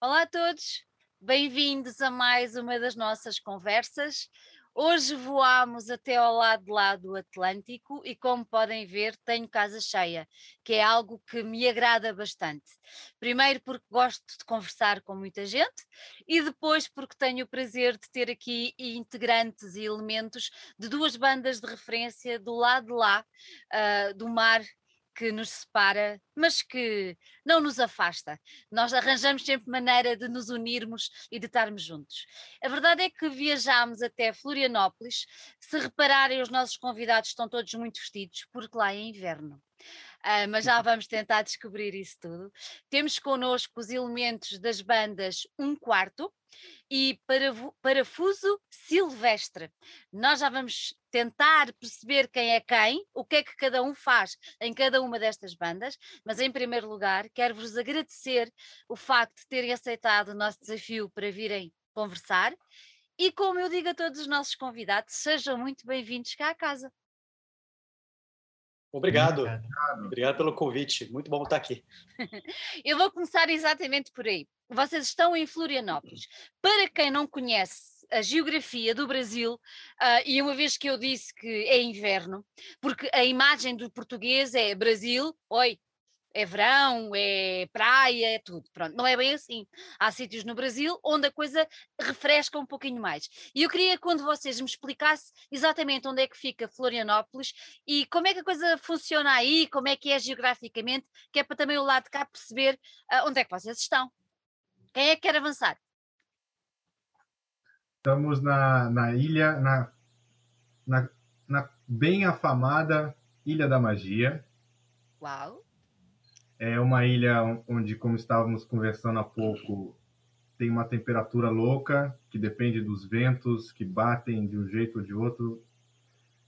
Olá a todos, bem-vindos a mais uma das nossas conversas. Hoje voamos até ao lado lá do Atlântico e, como podem ver, tenho casa cheia, que é algo que me agrada bastante. Primeiro, porque gosto de conversar com muita gente, e depois, porque tenho o prazer de ter aqui integrantes e elementos de duas bandas de referência do lado de lá uh, do mar que nos separa, mas que não nos afasta. Nós arranjamos sempre maneira de nos unirmos e de estarmos juntos. A verdade é que viajámos até Florianópolis. Se repararem, os nossos convidados estão todos muito vestidos, porque lá é inverno. Uh, mas já vamos tentar descobrir isso tudo. Temos connosco os elementos das bandas Um Quarto e Parafuso Silvestre. Nós já vamos tentar perceber quem é quem, o que é que cada um faz em cada uma destas bandas, mas em primeiro lugar quero-vos agradecer o facto de terem aceitado o nosso desafio para virem conversar. E como eu digo a todos os nossos convidados, sejam muito bem-vindos cá à casa. Obrigado. Obrigado pelo convite. Muito bom estar aqui. Eu vou começar exatamente por aí. Vocês estão em Florianópolis. Para quem não conhece a geografia do Brasil, uh, e uma vez que eu disse que é inverno, porque a imagem do português é Brasil, oi, é verão, é praia, é tudo. Pronto, não é bem assim. Há sítios no Brasil onde a coisa refresca um pouquinho mais. E eu queria quando vocês me explicassem exatamente onde é que fica Florianópolis e como é que a coisa funciona aí, como é que é geograficamente, que é para também o lado de cá perceber uh, onde é que vocês estão. Quem é que quer avançar? Estamos na, na ilha, na, na, na bem afamada Ilha da Magia. Uau! É uma ilha onde, como estávamos conversando há pouco, tem uma temperatura louca, que depende dos ventos que batem de um jeito ou de outro.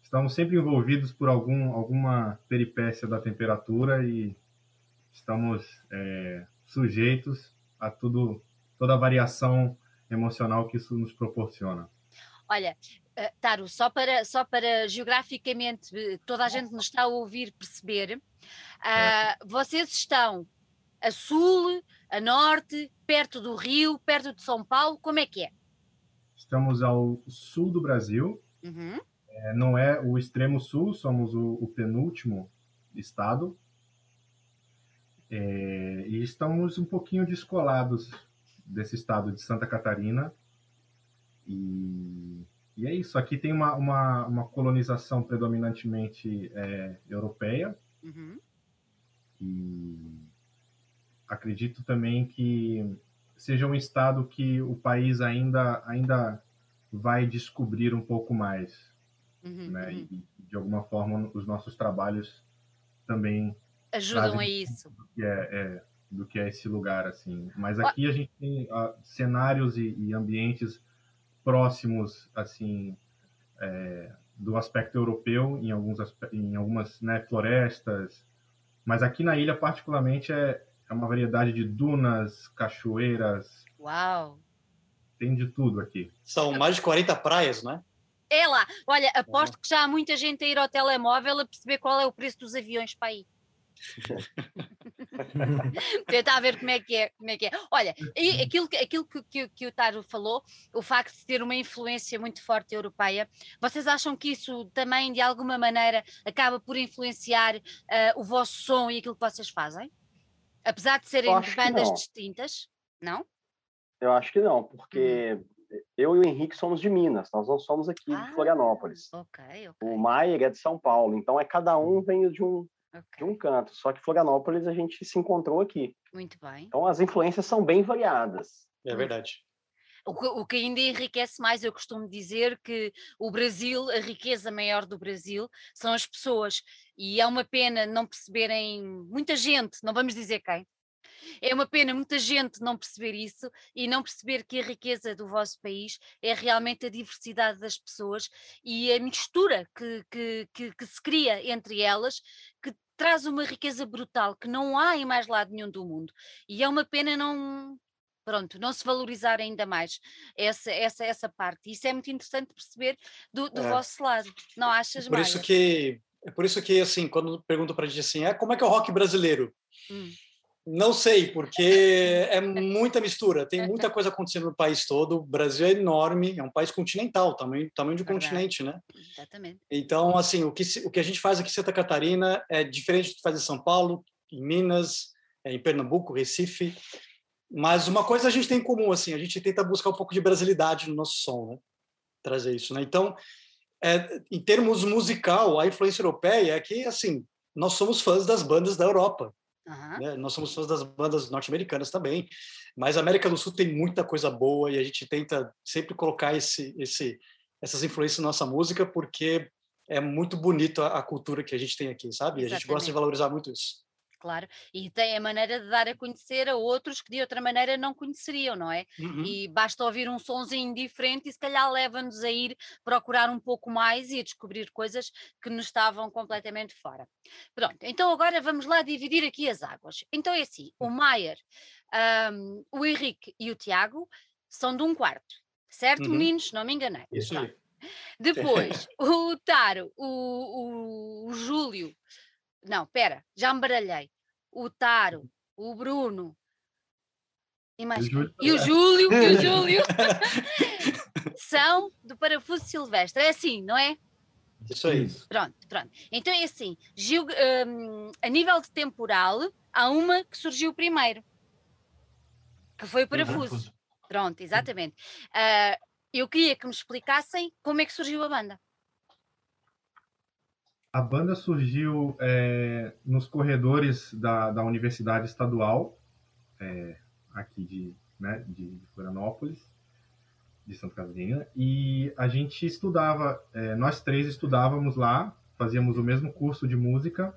Estamos sempre envolvidos por algum, alguma peripécia da temperatura e estamos é, sujeitos a tudo, toda a variação emocional que isso nos proporciona. Olha, uh, Taro, só para, só para geograficamente eh, toda a gente nos está a ouvir perceber, uh, vocês estão a sul, a norte, perto do Rio, perto de São Paulo, como é que é? Estamos ao sul do Brasil, uhum. é, não é o extremo sul, somos o, o penúltimo estado, é, e estamos um pouquinho descolados desse estado de Santa Catarina, e, e é isso. Aqui tem uma, uma, uma colonização predominantemente é, europeia. Uhum. E acredito também que seja um estado que o país ainda, ainda vai descobrir um pouco mais. Uhum, né? Uhum. E, de alguma forma, os nossos trabalhos também ajudam a isso. Do que é, é, do que é esse lugar, assim. Mas aqui a gente tem uh, cenários e, e ambientes próximos assim é, do aspecto europeu em alguns em algumas né, florestas. Mas aqui na ilha particularmente é, é uma variedade de dunas cachoeiras. Uau! Tem de tudo aqui. São mais de 40 praias né? É lá! Olha aposto que já há muita gente a ir ao telemóvel a perceber qual é o preço dos aviões para ir Tentar ver como é que é, como é que é. Olha, e aquilo, aquilo que, que, que, o Taro falou, o facto de ter uma influência muito forte europeia, vocês acham que isso também, de alguma maneira, acaba por influenciar uh, o vosso som e aquilo que vocês fazem? Apesar de serem bandas distintas, não? Eu acho que não, porque hum. eu e o Henrique somos de Minas, nós não somos aqui ah, de Florianópolis. Okay, okay. O Maier é de São Paulo, então é cada um hum. vem de um okay. de um canto. Só que Florianópolis a gente se encontrou aqui. Muito bem. Então as influências são bem variadas. É verdade. O que, o que, ainda enriquece mais, eu costumo dizer que o Brasil, a riqueza maior do Brasil são as pessoas. E é uma pena não perceberem, muita gente, não vamos dizer quem, é uma pena muita gente não perceber isso e não perceber que a riqueza do vosso país é realmente a diversidade das pessoas e a mistura que, que, que, que se cria entre elas, que traz uma riqueza brutal que não há em mais lado nenhum do mundo. E é uma pena não, pronto, não se valorizar ainda mais essa, essa, essa parte. Isso é muito interessante perceber do, do é. vosso lado, não achas, por isso que É por isso que, assim, quando perguntam para a gente assim, ah, como é que é o rock brasileiro? Hum Não sei, porque é muita mistura, tem muita coisa acontecendo no país todo. O Brasil é enorme, é um país continental, tamanho, tamanho de um continente, né? Exatamente. Então, assim, o que, o que a gente faz aqui em Santa Catarina é diferente do que faz em São Paulo, em Minas, é, em Pernambuco, Recife. Mas uma coisa a gente tem em comum, assim, a gente tenta buscar um pouco de brasilidade no nosso som, né? Trazer isso, né? Então, é, em termos musical, a influência europeia é que, assim, nós somos fãs das bandas da Europa. Uhum. Né? Nós somos fãs das bandas norte-americanas também, mas a América do Sul tem muita coisa boa e a gente tenta sempre colocar esse, esse, essas influências na nossa música porque é muito bonito a, a cultura que a gente tem aqui, sabe? E a gente gosta de valorizar muito isso claro, e tem a maneira de dar a conhecer a outros que de outra maneira não conheceriam, não é? Uhum. E basta ouvir um sonzinho diferente e se calhar leva-nos a ir procurar um pouco mais e a descobrir coisas que nos estavam completamente fora. Pronto, então agora vamos lá dividir aqui as águas. Então é assim, o Maier, um, o Henrique e o Tiago são de um quarto, certo, uhum. meninos? Não me enganei. Isso aí. Depois, o Taro, o, o, o Júlio não, pera, já me baralhei. O Taro, o Bruno. E, mais o Júlio, e o Júlio, e o Júlio são do parafuso silvestre. É assim, não é? É isso. Pronto, pronto. Então é assim, um, a nível de temporal, há uma que surgiu primeiro, que foi o parafuso. Pronto, exatamente. Uh, eu queria que me explicassem como é que surgiu a banda. A banda surgiu é, nos corredores da, da Universidade Estadual, é, aqui de, né, de Florianópolis, de Santa Catarina, e a gente estudava, é, nós três estudávamos lá, fazíamos o mesmo curso de música,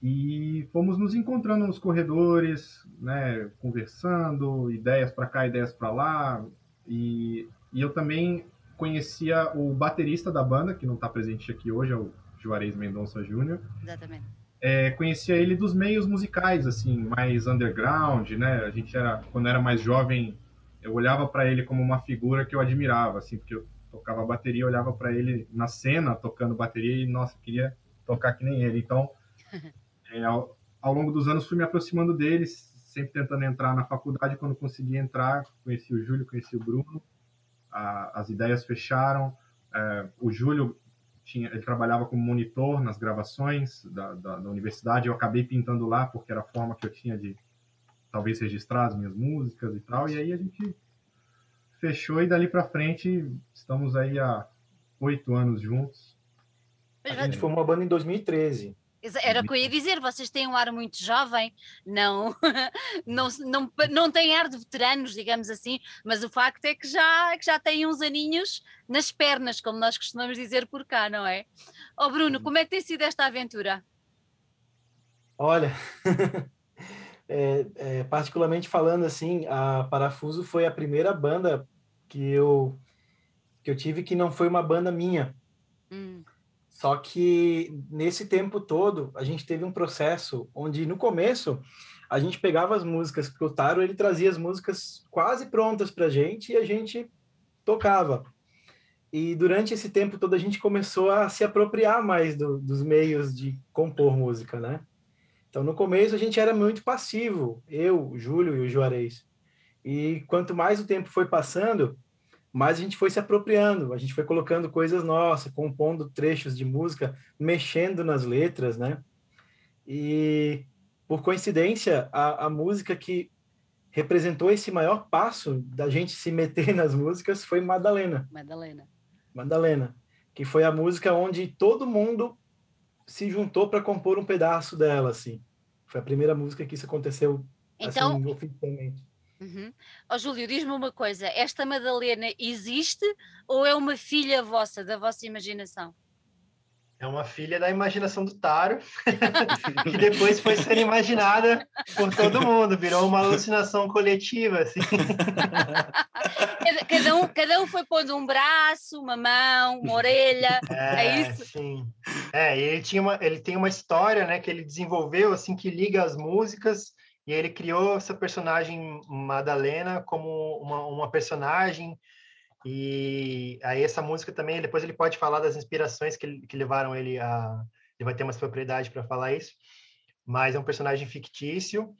e fomos nos encontrando nos corredores, né, conversando, ideias para cá, ideias para lá, e, e eu também conhecia o baterista da banda, que não está presente aqui hoje, é o Juarez Mendonça Júnior. Exatamente. É, conhecia ele dos meios musicais, assim, mais underground, né? A gente era, quando era mais jovem, eu olhava para ele como uma figura que eu admirava, assim, porque eu tocava bateria, olhava para ele na cena tocando bateria e nossa, queria tocar que nem ele. Então, é, ao, ao, longo dos anos fui me aproximando deles, sempre tentando entrar na faculdade. Quando consegui entrar, conheci o Júlio, conheci o Bruno, a, as ideias fecharam. É, o Júlio tinha, ele trabalhava como monitor nas gravações da, da, da, universidade. Eu acabei pintando lá porque era a forma que eu tinha de talvez registrar as minhas músicas e tal. E aí a gente fechou e dali para frente estamos aí há oito anos juntos. A gente formou a banda em 2013. Era o que eu ia dizer, vocês têm um ar muito jovem, não, não, não, não têm ar de veteranos, digamos assim, mas o facto é que já, que já têm uns aninhos nas pernas, como nós costumamos dizer por cá, não é? Ó oh, Bruno, como é que tem sido esta aventura? Olha, é, é, particularmente falando assim, a Parafuso foi a primeira banda que eu, que eu tive que não foi uma banda minha. Hum. Só que nesse tempo todo a gente teve um processo onde no começo a gente pegava as músicas, porque o Taro ele trazia as músicas quase prontas para a gente e a gente tocava. E durante esse tempo todo a gente começou a se apropriar mais do, dos meios de compor música, né? Então no começo a gente era muito passivo, eu, o Júlio e o Juarez. E quanto mais o tempo foi passando, mas a gente foi se apropriando, a gente foi colocando coisas nossas, compondo trechos de música, mexendo nas letras, né? E, por coincidência, a, a música que representou esse maior passo da gente se meter nas músicas foi Madalena. Madalena. Madalena, que foi a música onde todo mundo se juntou para compor um pedaço dela, assim. Foi a primeira música que isso aconteceu então, assim, oficialmente. Uhum. Oh, Júlio, diz-me uma coisa: esta Madalena existe ou é uma filha vossa, da vossa imaginação? É uma filha da imaginação do Taro, que depois foi sendo imaginada por todo mundo, virou uma alucinação coletiva, assim. cada, um, cada um foi pondo um braço, uma mão, uma orelha, é, é isso? Sim. É, ele, tinha uma, ele tem uma história, né, que ele desenvolveu, assim, que liga as músicas e ele criou essa personagem Madalena como uma, uma personagem. E aí essa música também depois ele pode falar das inspirações que, que levaram ele a ele vai ter mais propriedade para falar isso. Mas é um personagem fictício.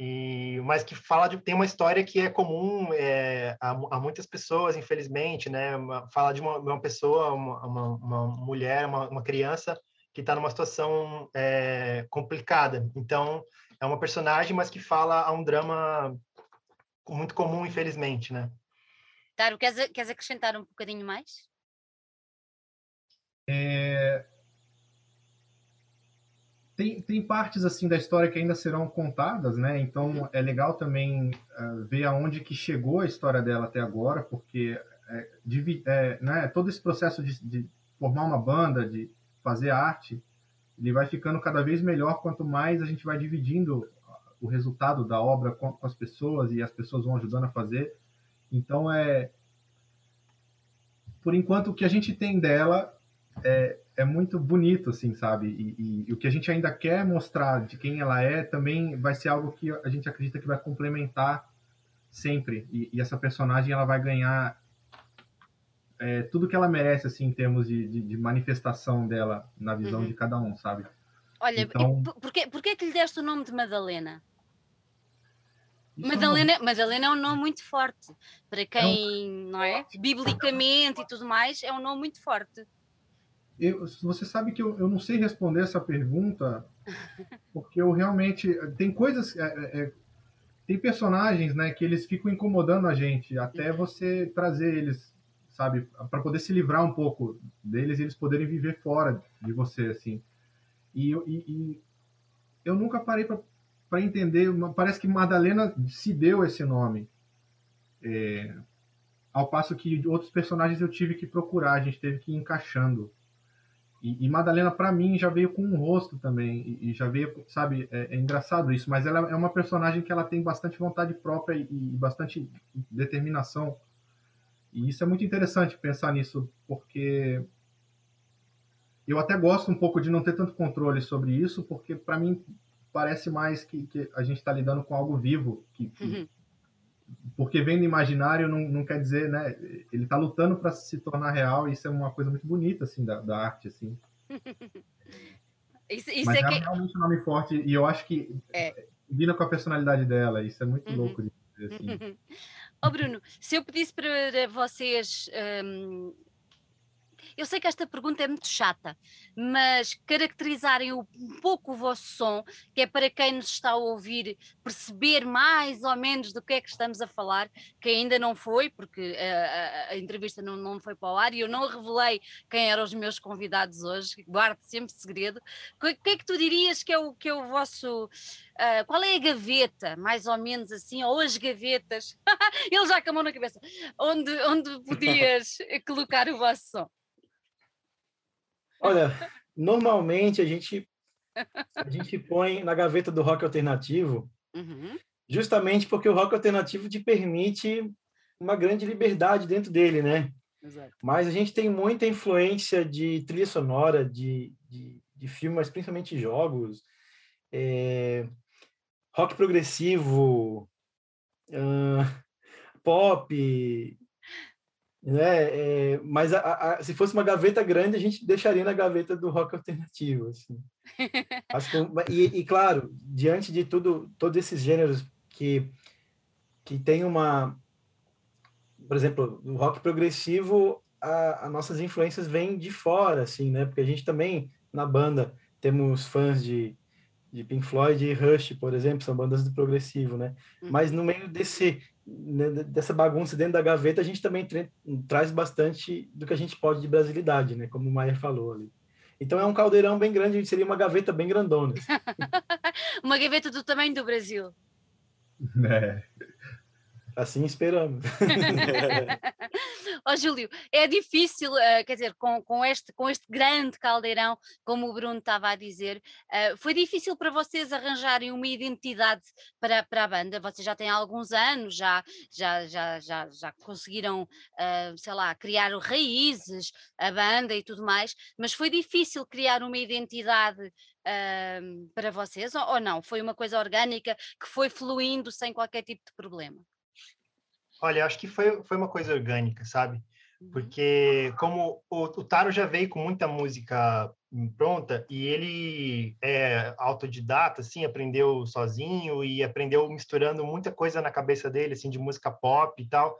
E mas que fala de tem uma história que é comum é, a, a, muitas pessoas infelizmente né? Fala de uma, uma pessoa uma, uma, uma, mulher uma, uma criança que está numa situação é, complicada. Então é uma personagem mas que fala a um drama muito comum infelizmente né Taro, queres, queres acrescentar um bocadinho mais é, tem, tem partes assim da história que ainda serão contadas, né? Então uhum. é legal também uh, ver aonde que chegou a história dela até agora, porque é, de, é, né, todo esse processo de, de, formar uma banda, de fazer arte, ele vai ficando cada vez melhor quanto mais a gente vai dividindo o resultado da obra com, com as pessoas e as pessoas vão ajudando a fazer. Então é por enquanto o que a gente tem dela é, é muito bonito, assim, sabe? E, e, e, o que a gente ainda quer mostrar de quem ela é também vai ser algo que a gente acredita que vai complementar sempre. E, e essa personagem ela vai ganhar é, tudo que ela merece, assim, em termos de, de, de manifestação dela na visão uhum. de cada um, sabe? Olha, então... por, que, por que que lhe deste o nome de Madalena? Isso Madalena, é um... Madalena é um nome muito forte. Para quem, é um... não é? Biblicamente e tudo mais, é um nome muito forte. Eu, você sabe que eu, eu não sei responder essa pergunta, porque eu realmente. Tem coisas. É, é, é, tem personagens, né, que eles ficam incomodando a gente, até uhum. você trazer eles, sabe, para poder se livrar um pouco deles e eles poderem viver fora de você, assim. E, e, e eu nunca parei para entender. Parece que Madalena se deu esse nome. É, ao passo que outros personagens eu tive que procurar, a gente teve que ir encaixando. E, e Madalena, para mim, já veio com um rosto também. E, e já veio, sabe, é, é, engraçado isso, mas ela é uma personagem que ela tem bastante vontade própria e, e bastante determinação. E isso é muito interessante pensar nisso, porque eu até gosto um pouco de não ter tanto controle sobre isso, porque para mim parece mais que, que a gente está lidando com algo vivo, que, que uhum porque vem do imaginário não, não quer dizer, né? Ele está lutando para se tornar real e isso é uma coisa muito bonita, assim, da, da arte, assim. isso, isso Mas é, é que... realmente um nome forte e eu acho que é. combina com a personalidade dela, isso é muito uhum. louco de dizer, assim. Oh, Bruno, se eu pedisse para vocês um, eu sei que esta pergunta é muito chata, mas caracterizarem um pouco o vosso som, que é para quem nos está a ouvir perceber mais ou menos do que é que estamos a falar, que ainda não foi, porque a, a, a entrevista não, não foi para o ar e eu não revelei quem eram os meus convidados hoje, guardo sempre segredo. O que é que tu dirias que é o, que é o vosso. Uh, qual é a gaveta, mais ou menos assim, ou as gavetas? Ele já acabou na cabeça. Onde, onde podias colocar o vosso som? Olha, normalmente a gente a gente põe na gaveta do rock alternativo, uhum. justamente porque o rock alternativo te permite uma grande liberdade dentro dele, né? Exato. Mas a gente tem muita influência de trilha sonora, de, de, de filmes, principalmente jogos, é, rock progressivo, uh, pop, né? É, mas a, a, se fosse uma gaveta grande, a gente deixaria na gaveta do rock alternativo, assim. Que, e, e, claro, diante de tudo, todos esses gêneros que que tem uma, por exemplo, o rock progressivo, as nossas influências vêm de fora, assim, né? Porque a gente também na banda temos fãs de de Pink Floyd e Rush, por exemplo, são bandas do progressivo, né? Uhum. Mas no meio desse dessa bagunça dentro da gaveta, a gente também traz bastante do que a gente pode de brasilidade, né? Como o Maia falou ali. Então é um caldeirão bem grande, seria uma gaveta bem grandona. uma gaveta do tamanho do Brasil. É. Assim esperamos. Ó oh, Júlio, é difícil, uh, quer dizer, com, com, este, com este grande caldeirão, como o Bruno estava a dizer, uh, foi difícil para vocês arranjarem uma identidade para, para a banda? Vocês já têm alguns anos, já, já, já, já, já conseguiram, uh, sei lá, criar raízes, a banda e tudo mais, mas foi difícil criar uma identidade para vocês ou, ou não? Foi uma coisa orgânica que foi fluindo sem qualquer tipo de problema? Olha, acho que foi, foi uma coisa orgânica, sabe? Uhum. Porque como o, o Taro já veio com muita música pronta e ele é autodidata, assim, aprendeu sozinho e aprendeu misturando muita coisa na cabeça dele, assim, de música pop e tal.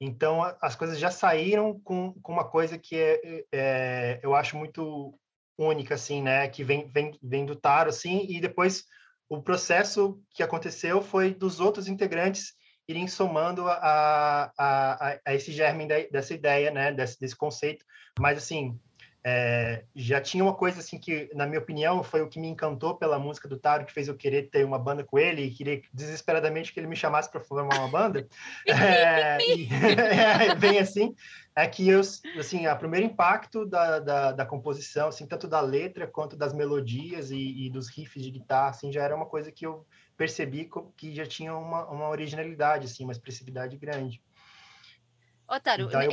Então, as coisas já saíram com, com uma coisa que é, é, eu acho muito única, assim, né? Que vem, vem, vem do Taro, assim, e depois o processo que aconteceu foi dos outros integrantes irem somando a, a, a, esse germe dessa ideia, né, desse, desse conceito. Mas, assim, é, já tinha uma coisa assim que, na minha opinião, foi o que me encantou pela música do Taro, que fez eu querer ter uma banda com ele e queria desesperadamente que ele me chamasse para formar uma banda. é, é, bem assim, é que eu, assim, o primeiro impacto da, da, da, composição, assim, tanto da letra quanto das melodias e, e, dos riffs de guitarra, assim, já era uma coisa que eu percebi que já tinha uma, uma originalidade, assim, uma expressividade grande. Otário, então, eu...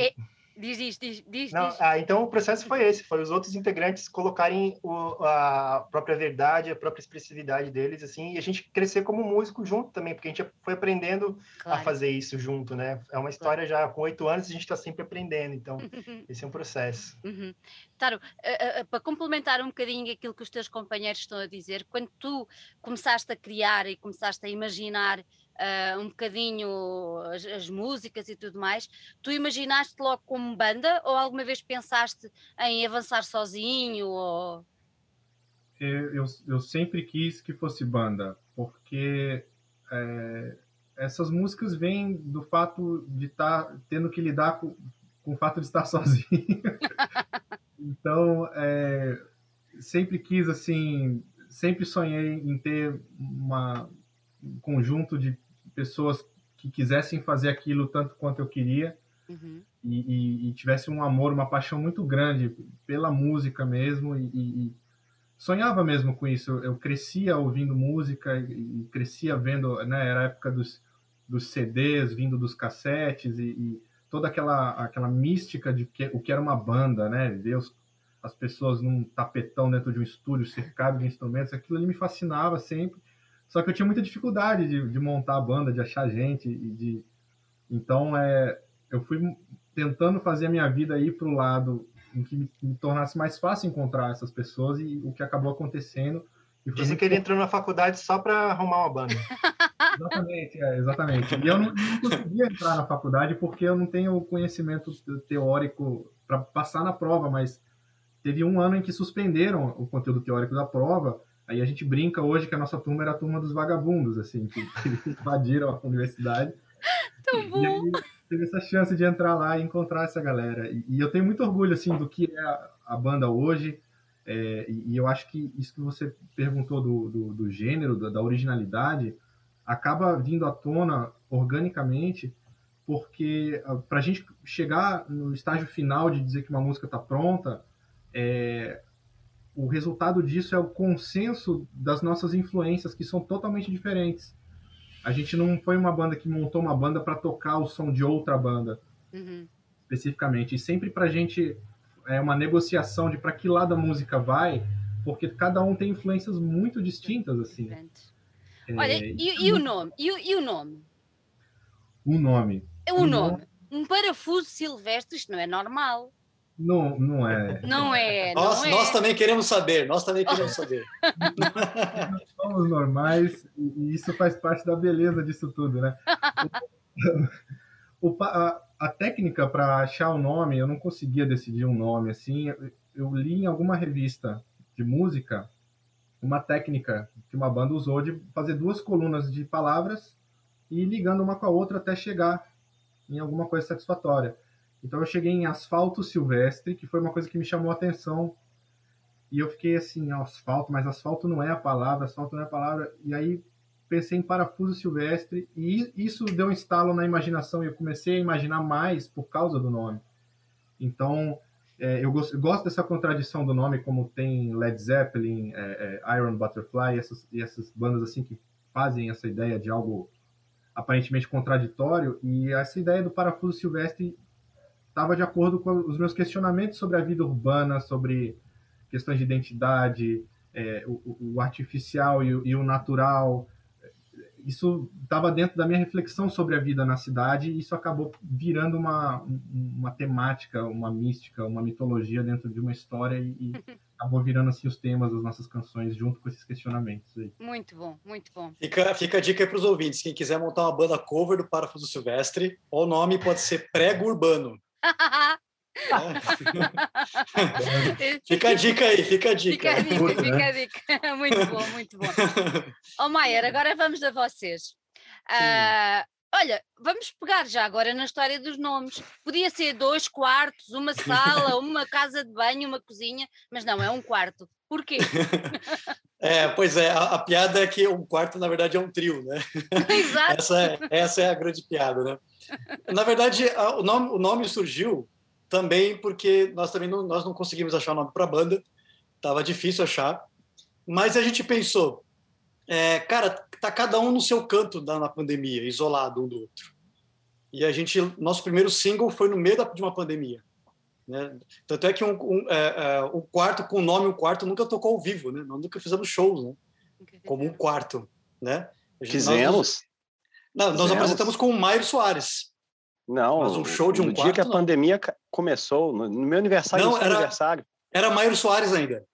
Diz, diz, diz, diz, Não, diz. Ah, então o processo foi esse, foi os outros integrantes colocarem o, a própria verdade, a própria expressividade deles, assim, e a gente crescer como músico junto também, porque a gente foi aprendendo claro. a fazer isso junto, né? É uma história já com oito anos, a gente está sempre aprendendo, então esse é um processo. Uhum. Taro, uh, uh, para complementar um bocadinho aquilo que os teus companheiros estão a dizer, quando tu começaste a criar e começaste a imaginar uh, um bocadinho as, as, músicas e tudo mais, tu imaginaste logo como banda ou alguma vez pensaste em avançar sozinho? Ou... Eu, eu, eu sempre quis que fosse banda, porque é, essas músicas vêm do fato de estar tá tendo que lidar com, com o fato de estar sozinho. então, é, sempre quis, assim, sempre sonhei em ter uma, um conjunto de pessoas que quisessem fazer aquilo tanto quanto eu queria uhum. e, e, e, tivesse um amor, uma paixão muito grande pela música mesmo e, e sonhava mesmo com isso. Eu crescia ouvindo música e, crescia vendo, né? Era a época dos, dos CDs, vindo dos cassetes e, toda aquela aquela mística de que, o que era uma banda, né? Ver os, as pessoas num tapetão dentro de um estúdio cercado de instrumentos, aquilo ali me fascinava sempre. Só que eu tinha muita dificuldade de, de montar a banda, de achar gente e de então é eu fui tentando fazer a minha vida ir para o lado em que me, me, tornasse mais fácil encontrar essas pessoas e o que acabou acontecendo. Dizem que ele entrou na faculdade só para arrumar uma banda. exatamente, é, exatamente. E eu não, não, conseguia entrar na faculdade porque eu não tenho conhecimento teórico para passar na prova, mas teve um ano em que suspenderam o conteúdo teórico da prova Aí a gente brinca hoje que a nossa turma era a turma dos vagabundos, assim, que, que invadiram a universidade. Tão bom! E aí teve essa chance de entrar lá e encontrar essa galera. E, e eu tenho muito orgulho, assim, do que é a, a banda hoje. É, e, e, eu acho que isso que você perguntou do, do, do gênero, da, da originalidade, acaba vindo à tona organicamente, porque ah, para a gente chegar no estágio final de dizer que uma música está pronta, é, o resultado disso é o consenso das nossas influências, que são totalmente diferentes. A gente não foi uma banda que montou uma banda para tocar o som de outra banda, uhum. especificamente. E sempre para a gente é uma negociação de para que lado a música vai, porque cada um tem influências muito distintas, assim. É, Olha, e, e, o nome? E, e, o nome? O nome. O, o nome. nome. Um parafuso silvestre, isto não é normal. Não, não é. Não é. Não nós, é. nós também queremos saber, nós também queremos saber. nós somos normais e isso faz parte da beleza disso tudo, né? O, a, a, técnica para achar o nome, eu não conseguia decidir um nome assim. Eu, eu li em alguma revista de música uma técnica que uma banda usou de fazer duas colunas de palavras e ir ligando uma com a outra até chegar em alguma coisa satisfatória. Então eu cheguei em asfalto silvestre, que foi uma coisa que me chamou a atenção. E eu fiquei assim, asfalto, mas asfalto não é a palavra, asfalto não é a palavra. E aí pensei em parafuso silvestre e isso deu um estalo na imaginação e eu comecei a imaginar mais por causa do nome. Então, é, eu, gosto, eu, gosto, dessa contradição do nome, como tem Led Zeppelin, é, é, Iron Butterfly, essas, e essas bandas assim que fazem essa ideia de algo aparentemente contraditório. E essa ideia do parafuso silvestre estava de acordo com os meus questionamentos sobre a vida urbana, sobre questões de identidade, é, o, o, artificial e o, e o, natural, isso estava dentro da minha reflexão sobre a vida na cidade e isso acabou virando uma, uma temática, uma mística, uma mitologia dentro de uma história e, e acabou virando assim os temas das nossas canções junto com esses questionamentos aí. Muito bom, muito bom. Fica, fica a dica aí para os ouvintes, quem quiser montar uma banda cover do Parafuso Silvestre, o nome pode ser Prego Urbano. fica a dica aí, fica a dica. Fica a dica, Curta, fica né? a dica. Muito bom, muito bom. Ó oh, Maier, agora vamos a vocês. Uh, olha, vamos pegar já agora na história dos nomes. Podia ser dois quartos, uma sala, uma casa de banho, uma cozinha, mas não, é um quarto. Porquê? É, pois é, a, a, piada é que um quarto, na verdade, é um trio, né? Exato. Essa é, essa é a grande piada, né? Na verdade, a, o, nome, o nome surgiu também porque nós também não, nós não conseguimos achar o nome para a banda, estava difícil achar, mas a gente pensou, é, cara, tá cada um no seu canto da, na pandemia, isolado um do outro. E a gente, nosso primeiro single foi no meio da, de uma pandemia. Né? Tanto é que um, um, é, é, um quarto com o nome um quarto nunca tocou ao vivo, né? Nós nunca fizemos shows, né? Como um quarto, né? Fizemos. Nós, não, nós apresentamos com o Mairo Soares. Não, Mas um show de um no quarto, dia que a não. pandemia começou, no meu aniversário, não, era, aniversário. Era Mairo Soares ainda.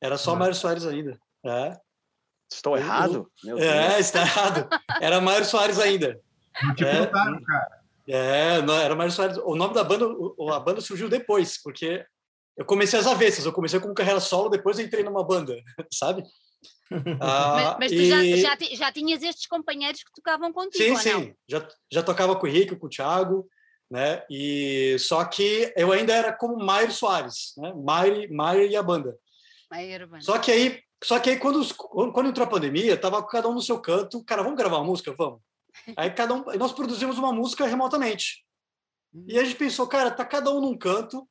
Era só Mairo Soares ainda. É. Estou errado? Meu é, está errado. Era Mairo Soares ainda. Não te é, cara. É, não, era Mairo Soares. O nome da banda, a banda surgiu depois, porque eu comecei as avessas. Eu comecei como carreira solo, depois entrei numa banda, sabe? Ah, mas, mas, tu e... já, já, já, tinhas estes companheiros que tocavam contigo, Sim, sim. Já, já tocava com o Henrique, com o Thiago, né? E só que eu ainda era como Mairo Soares, né? Mairo, Mairo e a banda. Mairo, banda. Só que aí, só que aí quando, quando entrou a pandemia, tava cada um no seu canto. Cara, vamos gravar uma música? Vamos. Aí cada um, nós produzimos uma música remotamente. Hum. E a gente pensou, cara, tá cada um num canto.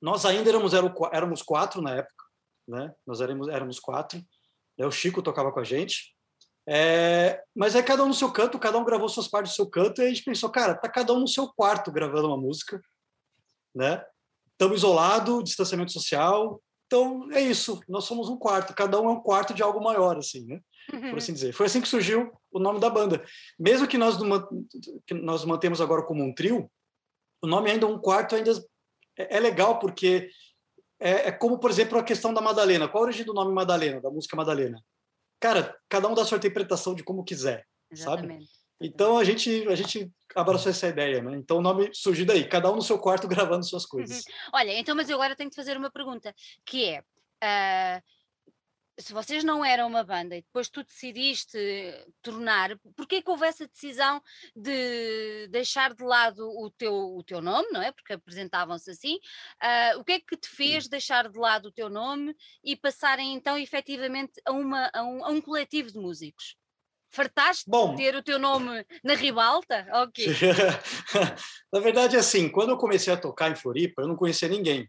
Nós ainda éramos, éramos quatro na época, né? Nós éramos, éramos quatro. Né? O Chico tocava com a gente. É, mas aí cada um no seu canto, cada um gravou suas partes do seu canto, e a gente pensou, cara, tá cada um no seu quarto gravando uma música, né? Estamos isolados, distanciamento social, então é isso, nós somos um quarto, cada um é um quarto de algo maior, assim, né? Por assim dizer. Foi assim que surgiu o nome da banda. Mesmo que nós, que nós mantemos agora como um trio, o nome ainda um quarto ainda é, é legal, porque é, é, como, por exemplo, a questão da Madalena. Qual a origem do nome Madalena, da música Madalena? Cara, cada um dá sua interpretação de como quiser, Exatamente. sabe? Então a gente a gente abraçou essa ideia, né? Então o nome surgiu daí, cada um no seu quarto gravando suas coisas. Olha, então mas eu agora tenho que fazer uma pergunta, que é uh, se vocês não eram uma banda e depois tu decidiste tornar, porquê que houve essa decisão de deixar de lado o teu, o teu nome, não é? Porque apresentavam-se assim. Uh, o que é que te fez deixar de lado o teu nome e passarem então efetivamente a, uma, a, um, a um coletivo de músicos? Fartaste Bom, de ter o teu nome na ribalta? Ok. na verdade, assim, quando eu comecei a tocar em Floripa, eu não conhecia ninguém.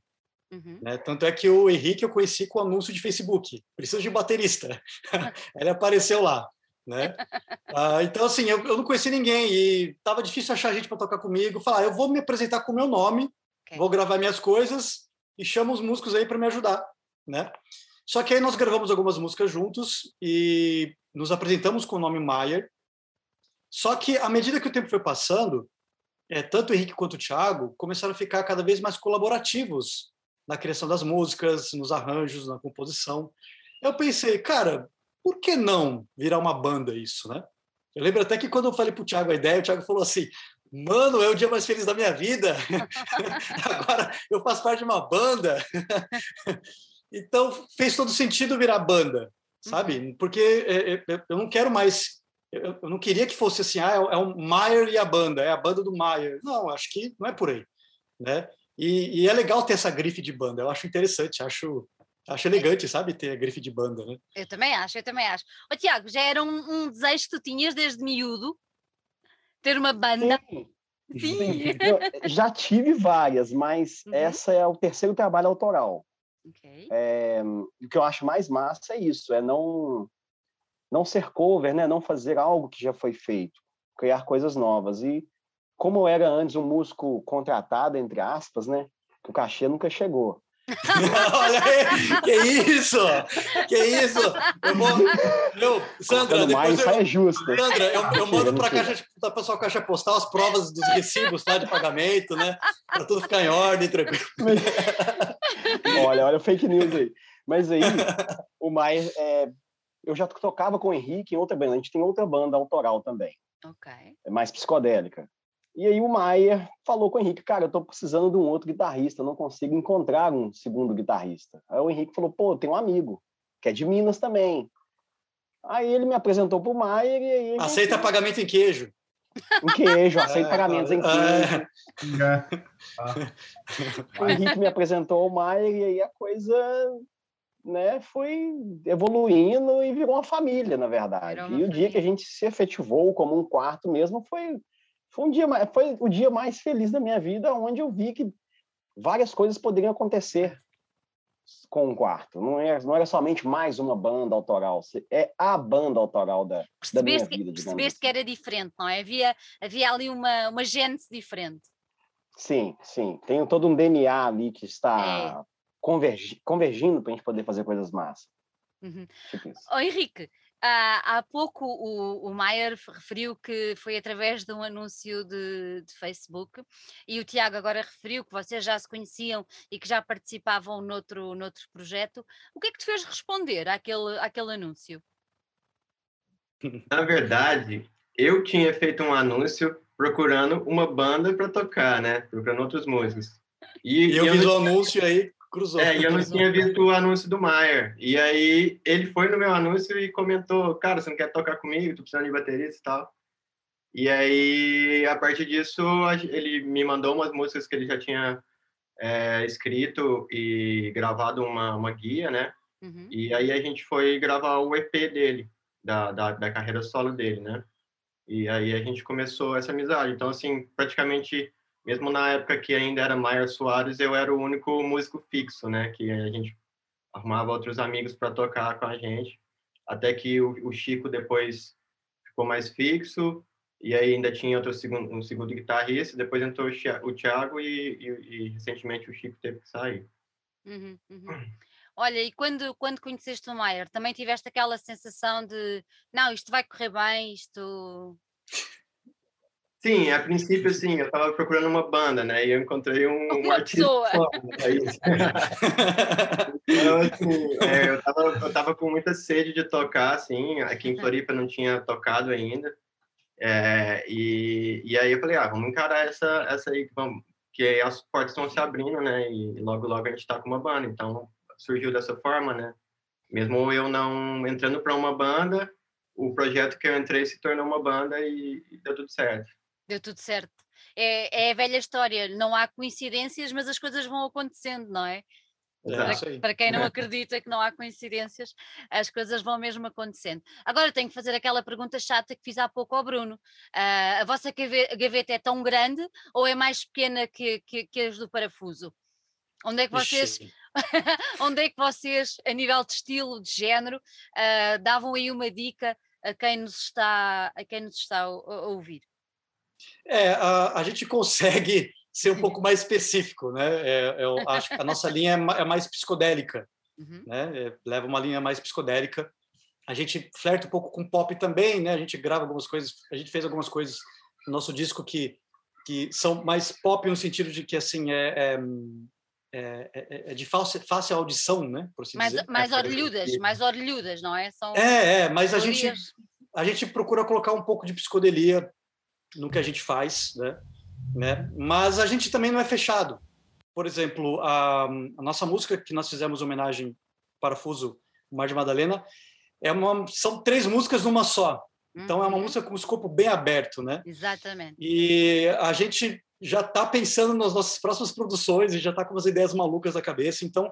Uhum. Né? Tanto é que o Henrique eu conheci com o anúncio de Facebook. Preciso de baterista. Ele apareceu lá. Né? ah, então, assim, eu, eu, não conheci ninguém e estava difícil achar gente para tocar comigo. Falar, ah, eu vou me apresentar com o meu nome, okay. vou gravar minhas coisas e chamo os músicos aí para me ajudar. Né? Só que aí nós gravamos algumas músicas juntos e nos apresentamos com o nome Maier. Só que à medida que o tempo foi passando, é, tanto o Henrique quanto o Thiago começaram a ficar cada vez mais colaborativos na criação das músicas, nos arranjos, na composição. Eu pensei, cara, por que não virar uma banda isso, né? Eu lembro até que quando eu falei para o Thiago a ideia, o Thiago falou assim: Mano, é o dia mais feliz da minha vida. Agora eu faço parte de uma banda. então fez todo sentido virar banda, sabe? Uhum. Porque é, é, é, eu não quero mais. Eu não queria que fosse assim, ah, é o Maier e a banda, é a banda do Maier. Não, acho que não é por aí, né? E, e, é legal ter essa grife de banda. Eu acho interessante, acho, acho elegante, sabe, ter a grife de banda, né? Eu também acho, eu também acho. Ô, Tiago, já era um, um desejo que tu tinhas desde miúdo? Ter uma banda? Sim. Sim. Eu já tive várias, mas uhum. essa é o terceiro trabalho autoral. Okay. É, o que eu acho mais massa é isso, é não não ser cover, né? Não fazer algo que já foi feito, criar coisas novas. E como eu era antes um músico contratado, entre aspas, né? Que o cachê nunca chegou. Olha aí, que isso? Que isso? Eu vou. Eu, Sandra, depois eu, é justo. Sandra, eu, eu mando para caixa para pessoal caixa postal as provas dos recibos tá, de pagamento, né? Para tudo ficar em ordem, tranquilo. olha, olha o fake news aí. Mas aí, o Maier, é, eu já tocava com o Henrique em outra banda. A gente tem outra banda autoral também. Ok. É mais psicodélica. E aí o Maier falou com o Henrique, cara, eu tô precisando de um outro guitarrista, não consigo encontrar um segundo guitarrista. Aí o Henrique falou, pô, tem um amigo, que é de Minas também. Aí ele me apresentou pro Maier e aí... Aceita gente... pagamento em queijo. Em queijo, aceita é, pagamentos em queijo. É. O Henrique me apresentou ao Maier e aí a coisa né, foi evoluindo e virou uma família, na verdade. E o dia que a gente se efetivou como um quarto mesmo foi foi um dia foi o dia mais feliz da minha vida, onde eu vi que várias coisas poderiam acontecer com um quarto. Não era, não era somente mais uma banda autoral, é a banda autoral da, da minha vida. Percebeste assim. que era diferente, não é? Havia, havia ali uma, uma gênese diferente. Sim, sim. Tem todo um DNA ali que está é. convergi, convergindo para a gente poder fazer coisas massas. Uhum. Tipo. Oh, Henrique, há pouco o, o Maier referiu que foi através de um anúncio de, de, Facebook e o Tiago agora referiu que vocês já se conheciam e que já participavam noutro, noutro projeto. O que é que te fez responder àquele, àquele anúncio? Na verdade, eu tinha feito um anúncio procurando uma banda para tocar, né? Procurando outros músicos. E, e eu, eu fiz o anúncio aí Cruzou. É, e eu não tinha visto o anúncio do Maier. E aí ele foi no meu anúncio e comentou: Cara, você não quer tocar comigo? Tô precisando de baterista e tal. E aí, a partir disso, ele me mandou umas músicas que ele já tinha é, escrito e gravado uma, uma guia, né? Uhum. E aí a gente foi gravar o EP dele, da, da, da carreira solo dele, né? E aí a gente começou essa amizade. Então, assim, praticamente mesmo na época que ainda era Maier Soares, eu era o único músico fixo, né? Que a gente arrumava outros amigos para tocar com a gente, até que o, o, Chico depois ficou mais fixo e aí ainda tinha outro segundo, um segundo guitarrista, depois entrou o Thiago e, e, e recentemente o Chico teve que sair. Uhum, uhum. Olha, e quando, quando conheceste o Maier, também tiveste aquela sensação de não, isto vai correr bem, isto Sim, a princípio, assim, eu estava procurando uma banda, né? E eu encontrei um, um artista. Só, é então, assim, é, eu, tava, eu tava com muita sede de tocar, assim, aqui em Floripa não tinha tocado ainda. É, e, e aí eu falei, ah, vamos encarar essa, essa aí, vamos, que as portas estão se abrindo, né? E logo, logo a gente está com uma banda. Então, surgiu dessa forma, né? Mesmo eu não entrando para uma banda, o projeto que eu entrei se tornou uma banda e, e deu tudo certo. Deu tudo certo. É, é a velha história, não há coincidências, mas as coisas vão acontecendo, não é? Para, para, quem não acredita que não há coincidências, as coisas vão mesmo acontecendo. Agora tenho que fazer aquela pergunta chata que fiz há pouco ao Bruno. Uh, a vossa gaveta é tão grande ou é mais pequena que, que, que as do parafuso? Onde é que vocês, onde é que vocês, a nível de estilo, de género, uh, davam aí uma dica a quem nos está, a quem nos está a, a ouvir? É, a, a gente consegue ser um pouco mais específico, né? É, eu acho que a nossa linha é, é mais psicodélica, uhum. né? É, leva uma linha mais psicodélica. A gente flerta um pouco com pop também, né? A gente grava algumas coisas, a gente fez algumas coisas no nosso disco que que são mais pop no sentido de que assim é, é, é, é de fácil, fácil audição, né? Por assim mais, dizer. mais orelhudas, mais orelhudas, não é? São é, é, mas a gente a gente procura colocar um pouco de psicodelia no que a gente faz, né? né? Mas a gente também não é fechado. Por exemplo, a, a nossa música que nós fizemos homenagem Parafuso, Mar de Madalena, é uma, são três músicas numa só. Então uhum. é uma uhum. música com o escopo bem aberto, né? Exatamente. E a gente já está pensando nas nossas próximas produções e já está com umas ideias malucas na cabeça. Então,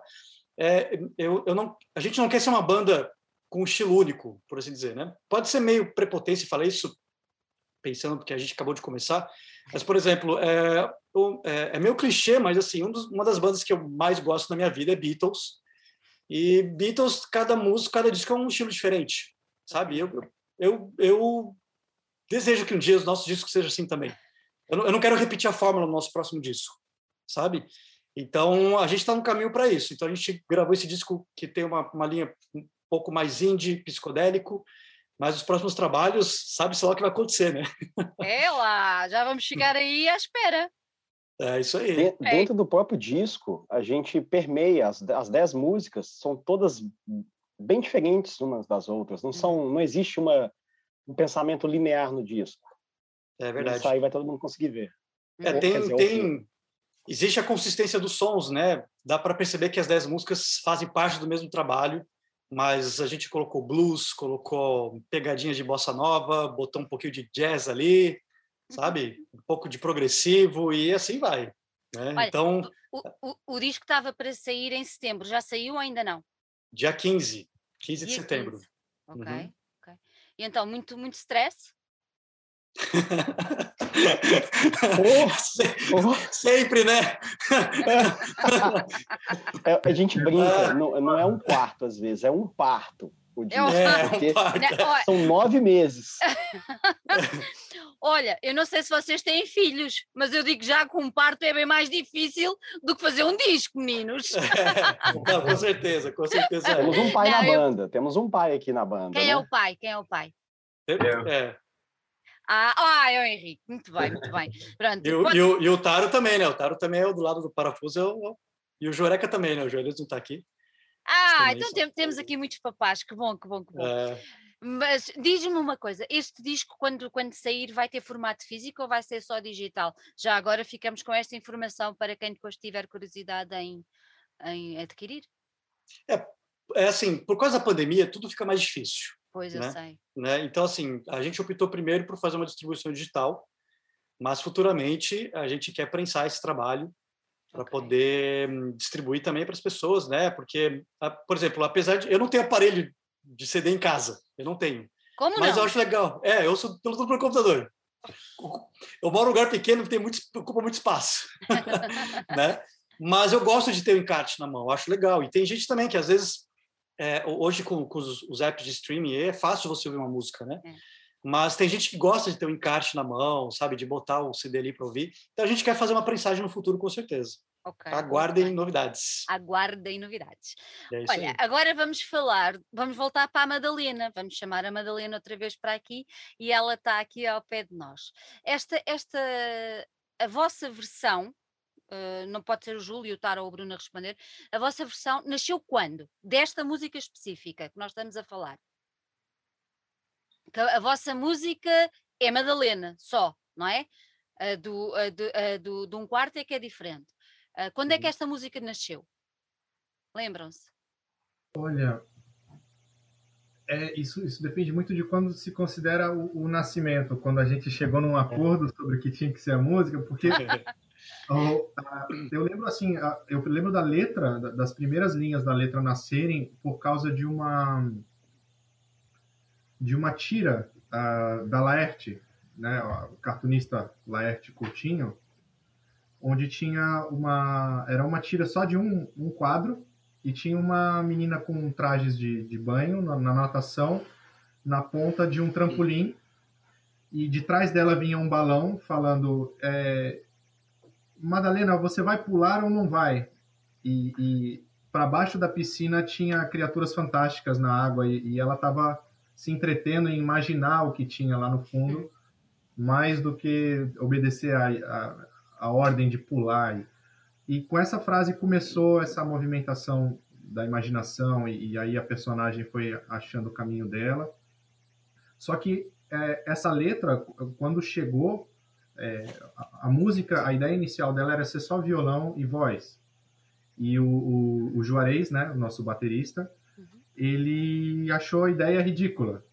é, eu, eu não, a gente não quer ser uma banda com um estilo único, por assim dizer, né? Pode ser meio prepotência falar isso, pensando porque a gente acabou de começar. Mas, por exemplo, é, é, é meio clichê, mas assim, um dos, uma das bandas que eu mais gosto na minha vida é Beatles. E Beatles, cada música, cada disco é um estilo diferente, sabe? Eu, eu, eu desejo que um dia os nossos discos sejam assim também. Eu não, eu não quero repetir a fórmula no nosso próximo disco, sabe? Então, a gente está no caminho para isso. Então, a gente gravou esse disco que tem uma, uma linha um pouco mais indie, psicodélico, mas os próximos trabalhos, sabe-se lá o que vai acontecer, né? É lá, já vamos chegar aí à espera. É isso aí. Dentro, é. dentro do próprio disco, a gente permeia as, as dez músicas, são todas bem diferentes umas das outras. Não são, não existe uma, um pensamento linear no disco. É verdade. Isso aí vai todo mundo conseguir ver. É, tem, dizer, tem, existe a consistência dos sons, né? Dá para perceber que as dez músicas fazem parte do mesmo trabalho, mas a gente colocou blues, colocou pegadinhas de bossa nova, botou um pouquinho de jazz ali, sabe? Um pouco de progressivo e assim vai. Né? Olha, então, o, o, o disco estava para sair em setembro, já saiu ou ainda não? Dia 15, 15 de setembro. 15. Ok, uhum. ok. E então, muito, muito stress? Oh, oh. Sempre, né? É, a gente brinca, não, não, é um quarto às vezes, é um parto. O dia, é, um parto. Né, São nove meses. Olha, eu não sei se vocês têm filhos, mas eu digo já que um parto é bem mais difícil do que fazer um disco, meninos. É, não, com certeza, com certeza. Temos um pai não, na eu... banda, temos um pai aqui na banda. Quem né? é o pai? Quem é o pai? É. Ah, ah, é o Henrique, muito bem, muito bem. Pronto. E, o, e, o, e o Taro também, né? O Taro também é do lado do parafuso, é o, e o Joreca também, né? O Joreca não está aqui. Ah, então tem, temos aqui muitos papás, que bom, que bom, que bom. É... Mas diz-me uma coisa, este disco, quando, quando sair, vai ter formato físico ou vai ser só digital? Já agora ficamos com esta informação para quem depois tiver curiosidade em, em adquirir. É, é assim, por causa da pandemia, tudo fica mais difícil. Pois né? eu sei. Né? Então, assim, a gente optou primeiro por fazer uma distribuição digital, mas futuramente a gente quer prensar esse trabalho para okay. poder hum, distribuir também para as pessoas, né? Porque, por exemplo, apesar de eu não tenho aparelho de CD em casa, eu não tenho. Como mas não? eu acho legal. É, eu sou tudo pelo computador. Eu moro num lugar pequeno que tem muito, ocupa muito espaço, né? Mas eu gosto de ter o encarte na mão, acho legal. E tem gente também que às vezes é, hoje com, com os, os, apps de streaming é fácil você ouvir uma música, né? É. Mas tem gente que gosta de ter um encarte na mão, sabe, de botar o CD ali para ouvir. Então a gente quer fazer uma prensagem no futuro, com certeza. Okay, Aguardem okay. novidades. Aguardem novidades. É Olha, aí. agora vamos falar, vamos voltar para a Madalena, vamos chamar a Madalena outra vez para aqui e ela está aqui ao pé de nós. Esta, esta, a vossa versão, uh, não pode ser o Júlio, o Tara ou o Bruno a responder, a vossa versão nasceu quando? Desta música específica que nós estamos a falar. A vossa música é Madalena, só, não é? A do, a do, a do, de um quarto é que é diferente. Uh, quando é que esta música nasceu? Lembram-se? Olha, é, isso, isso depende muito de quando se considera o, o, nascimento, quando a gente chegou num acordo sobre o que tinha que ser a música, porque o, a, eu lembro assim, a, eu lembro da letra, das primeiras linhas da letra nascerem por causa de uma de uma tira uh, da Laerte, né, o cartunista Laerte Coutinho, onde tinha uma. Era uma tira só de um, um quadro e tinha uma menina com trajes de, de banho na, na natação na ponta de um trampolim e de trás dela vinha um balão falando é, Madalena, você vai pular ou não vai? E, e para baixo da piscina tinha criaturas fantásticas na água e, e ela estava se entretendo em imaginar o que tinha lá no fundo, mais do que obedecer a, a, a ordem de pular. E, e, com essa frase começou essa movimentação da imaginação, e, e aí a personagem foi achando o caminho dela. Só que é, essa letra, quando chegou, é, a, a, música, a ideia inicial dela era ser só violão e voz. E o, o, o Juarez, né, o nosso baterista, uhum. ele achou a ideia ridícula.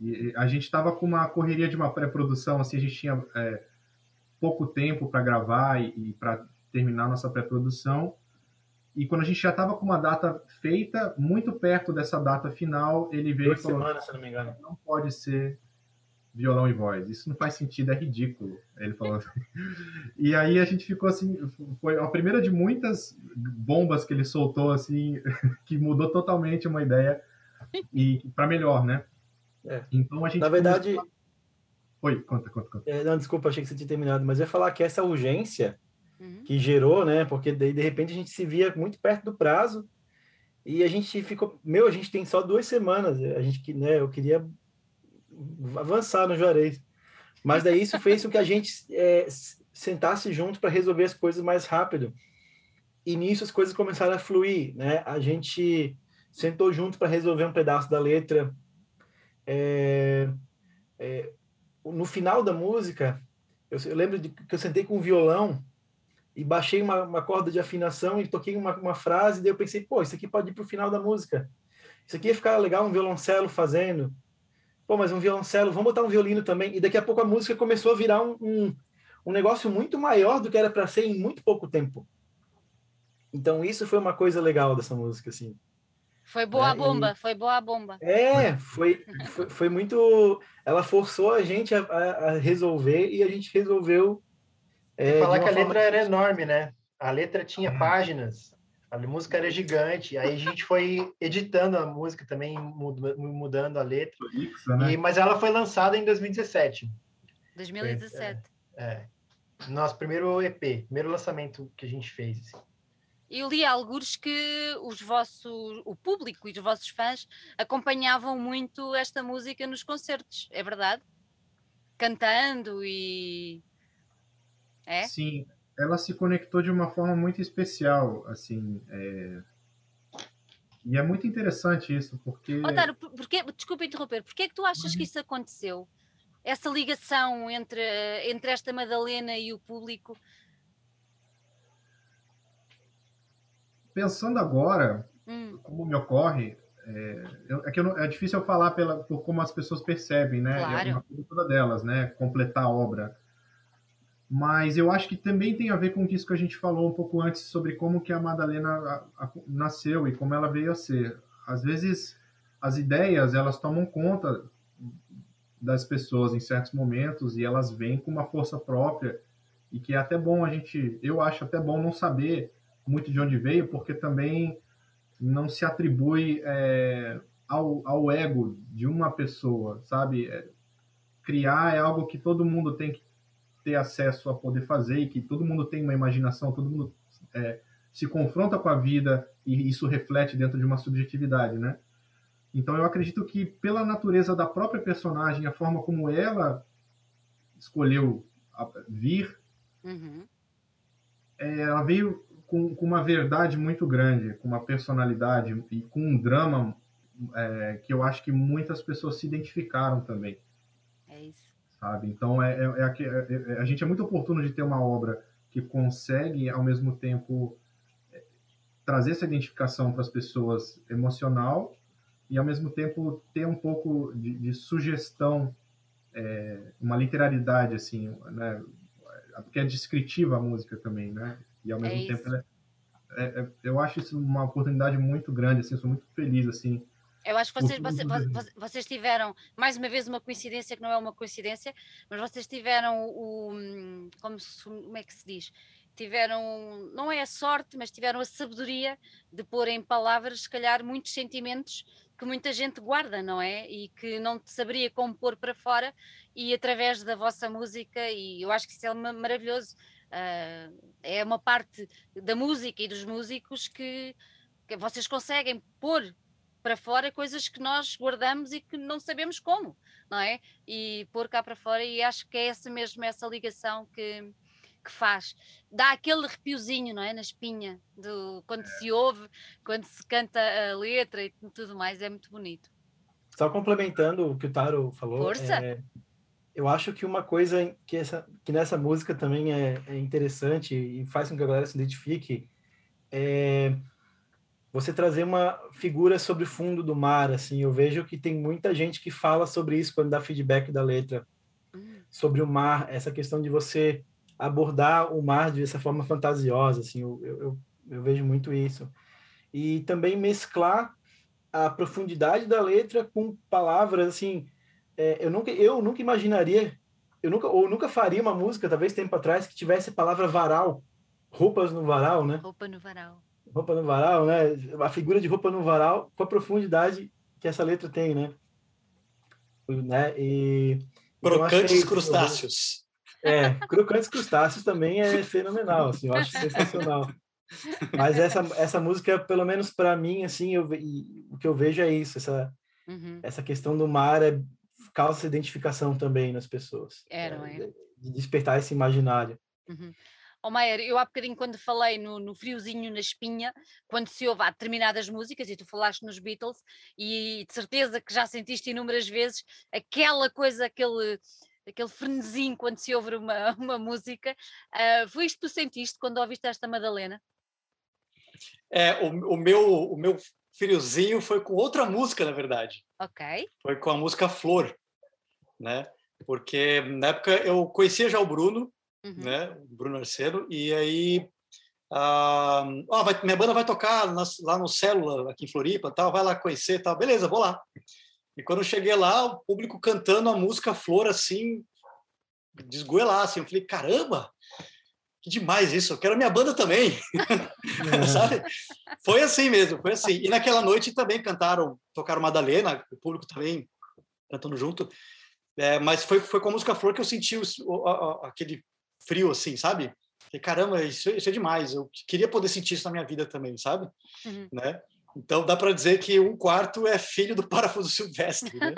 E a gente estava com uma correria de uma pré-produção, assim, a gente tinha é, pouco tempo para gravar e, e para terminar nossa pré-produção. E quando a gente já estava com uma data feita, muito perto dessa data final, ele veio Duas e falou: semanas, se não me engano. Não pode ser violão e voz. Isso não faz sentido, é ridículo. Ele falou assim. E aí a gente ficou assim, foi a primeira de muitas bombas que ele soltou assim, que mudou totalmente uma ideia e para melhor, né? É. Então a gente Na verdade, começou... Oi, conta, conta, conta. É, não, desculpa, achei que você tinha terminado, mas eu ia falar que essa urgência uhum. que gerou, né? Porque daí, de repente, a gente se via muito perto do prazo e a gente ficou... Meu, a gente tem só duas semanas. A gente, né? Eu queria avançar no Juarez. Mas daí isso fez com que a gente é, sentasse junto para resolver as coisas mais rápido. E nisso as coisas começaram a fluir, né? A gente sentou junto para resolver um pedaço da letra. É, é, no final da música, eu, eu, lembro de que eu sentei com um violão e baixei uma, uma corda de afinação e toquei uma, uma frase, e daí eu pensei, pô, isso aqui pode ir para o final da música. Isso aqui ia ficar legal, um violoncelo fazendo. Pô, mas um violoncelo, vamos botar um violino também. E daqui a pouco a música começou a virar um, um, um negócio muito maior do que era para ser em muito pouco tempo. Então isso foi uma coisa legal dessa música, assim. Foi boa a né? bomba, e... foi boa a bomba. É, foi, foi, foi, muito. Ela forçou a gente a, a resolver e a gente resolveu. É, falar que a letra era enorme, né? A letra tinha é. páginas, a música era gigante. Aí a gente foi editando a música também, mudando a letra. Isso, né? e, mas ela foi lançada em 2017. 2017. Foi, é, é, nosso primeiro EP, primeiro lançamento que a gente fez. Assim eu li alguns que os vossos, o público e os vossos fãs acompanhavam muito esta música nos concertos, é verdade? Cantando e. É? Sim, ela se conectou de uma forma muito especial, assim. É... E é muito interessante isso, porque. Otário, porque, desculpa interromper, porquê é que tu achas que isso aconteceu? Essa ligação entre, entre esta Madalena e o público pensando agora, hum. como me ocorre, é, é que não, é difícil eu falar pela, por como as pessoas percebem, né? Claro. É uma toda delas, né? Completar a obra. Mas eu acho que também tem a ver com isso que a gente falou um pouco antes sobre como que a Madalena nasceu e como ela veio a ser. Às vezes as ideias elas tomam conta das pessoas em certos momentos e elas vêm com uma força própria e que é até bom a gente, eu acho até bom não saber muito de onde veio, porque também não se atribui é, ao, ao ego de uma pessoa, sabe? É, criar é algo que todo mundo tem que ter acesso a poder fazer e que todo mundo tem uma imaginação, todo mundo é, se confronta com a vida e isso reflete dentro de uma subjetividade, né? Então eu acredito que pela natureza da própria personagem, a forma como ela escolheu vir, uhum. É, ela veio com, com, uma verdade muito grande, com uma personalidade e com um drama é, que eu acho que muitas pessoas se identificaram também. É isso. Sabe? Então, é, é, é, é a gente é muito oportuno de ter uma obra que consegue, ao mesmo tempo, trazer essa identificação para as pessoas emocional e, ao mesmo tempo, ter um pouco de, de sugestão, uma literalidade, assim, né? Porque é descritiva a música também, né? E ao mesmo é tempo, é, é, eu acho isso uma oportunidade muito grande, assim, sou muito feliz, assim. Eu acho que vocês, vocês, vocês, tiveram, mais uma vez, uma coincidência que não é uma coincidência, mas vocês tiveram o. Como, como é que se diz? Tiveram, não é a sorte, mas tiveram a sabedoria de pôr em palavras, se calhar, muitos sentimentos que muita gente guarda, não é? E que não saberia como pôr para fora, e através da vossa música, e eu acho que isso é maravilhoso Uh, é uma parte da música e dos músicos que, que vocês conseguem pôr para fora coisas que nós guardamos e que não sabemos como, não é? E pôr cá para fora, e acho que é essa mesmo, essa ligação que, que faz. Dá aquele arrepiozinho, não é? Na espinha, do, quando se ouve, quando se canta a letra e tudo mais, é muito bonito. Só complementando o que o Taro falou. Força! É, eu acho que uma coisa que, essa, que nessa música também é, é interessante e faz com que a galera se identifique é você trazer uma figura sobre o fundo do mar, assim, eu vejo que tem muita gente que fala sobre isso quando dá feedback da letra, hum. sobre o mar, essa questão de você abordar o mar de essa forma fantasiosa, assim, eu, eu, eu vejo muito isso. E também mesclar a profundidade da letra com palavras, assim, é, eu nunca eu nunca imaginaria eu nunca ou nunca faria uma música talvez tempo atrás que tivesse a palavra varal roupas no varal né? Roupa no varal roupa no varal né a figura de roupa no varal com a profundidade que essa letra tem né né e crocantes então, crustáceos É, Crocantes Crustáceos também é fenomenal, assim, eu acho sensacional. Mas essa, essa música, pelo menos para mim, assim, eu, o que eu vejo é isso, essa, uhum. essa questão do mar é, causa essa identificação também nas pessoas. É, não é? De despertar esse imaginário. Uhum. Oh, Maier, eu há bocadinho quando falei no, no, friozinho na espinha, quando se ouve há determinadas músicas, e tu falaste nos Beatles, e de certeza que já sentiste inúmeras vezes aquela coisa, aquele, aquele frenesim quando se ouve uma, uma música. Uh, foi isto que tu sentiste quando ouviste esta Madalena? É, o, o, meu, o meu friozinho foi com outra música, na verdade. Ok. Foi com a música Flor, né? Porque na época eu conhecia já o Bruno, uhum. né? Bruno Arcelo, e aí ah, oh, vai, minha banda vai tocar lá no Célula, aqui em Floripa, tal, vai lá conhecer, tal, beleza, vou lá. E quando eu cheguei lá, o público cantando a música Flor, assim, desgoelar, assim, eu falei, caramba, que demais isso, eu quero minha banda também, sabe? Foi assim mesmo, foi assim. E naquela noite também cantaram, tocaram Madalena, o público também cantando junto, é, mas foi, foi com a música Flor que eu senti o, o, aquele frio, assim, sabe? Falei, caramba, isso, isso, é demais. Eu queria poder sentir isso na minha vida também, sabe? Uhum. Né? Então dá para dizer que um quarto é filho do parafuso silvestre, né?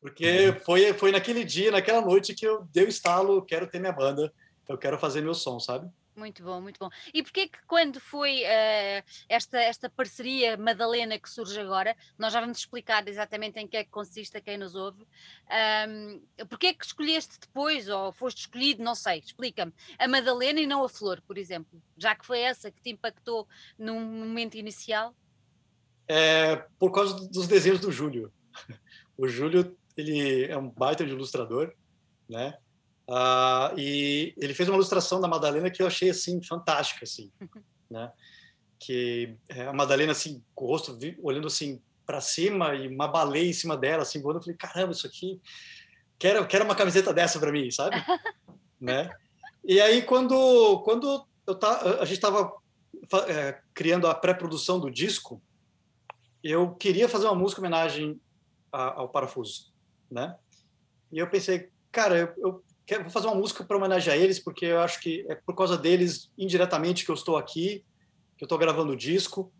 Porque foi, foi naquele dia, naquela noite que eu dei o estalo, quero ter minha banda, eu quero fazer meu som, sabe? Muito bom, muito bom. E porquê que quando foi uh, esta, esta parceria Madalena que surge agora, nós já vamos explicar exatamente em que é que consiste a quem nos ouve, um, porquê que escolheste depois, ou foste escolhido, não sei, explica-me, a Madalena e não a Flor, por exemplo, já que foi essa que te impactou num momento inicial? É, por causa dos desenhos do Júlio. O Júlio, ele é um baita de ilustrador, né? Uh, e ele fez uma ilustração da Madalena que eu achei assim fantástica, assim, né? Que é a Madalena assim com o rosto olhando assim para cima e uma baleia em cima dela, assim voando. Eu falei, caramba, isso aqui quero quero uma camiseta dessa para mim, sabe? né? E aí quando quando eu tá, a gente estava é, criando a pré-produção do disco, eu queria fazer uma música em homenagem ao Parafuso, né? E eu pensei, cara, eu, eu quero, vou fazer uma música para homenagear eles, porque eu acho que é por causa deles, indiretamente, que eu estou aqui, que eu estou gravando o disco.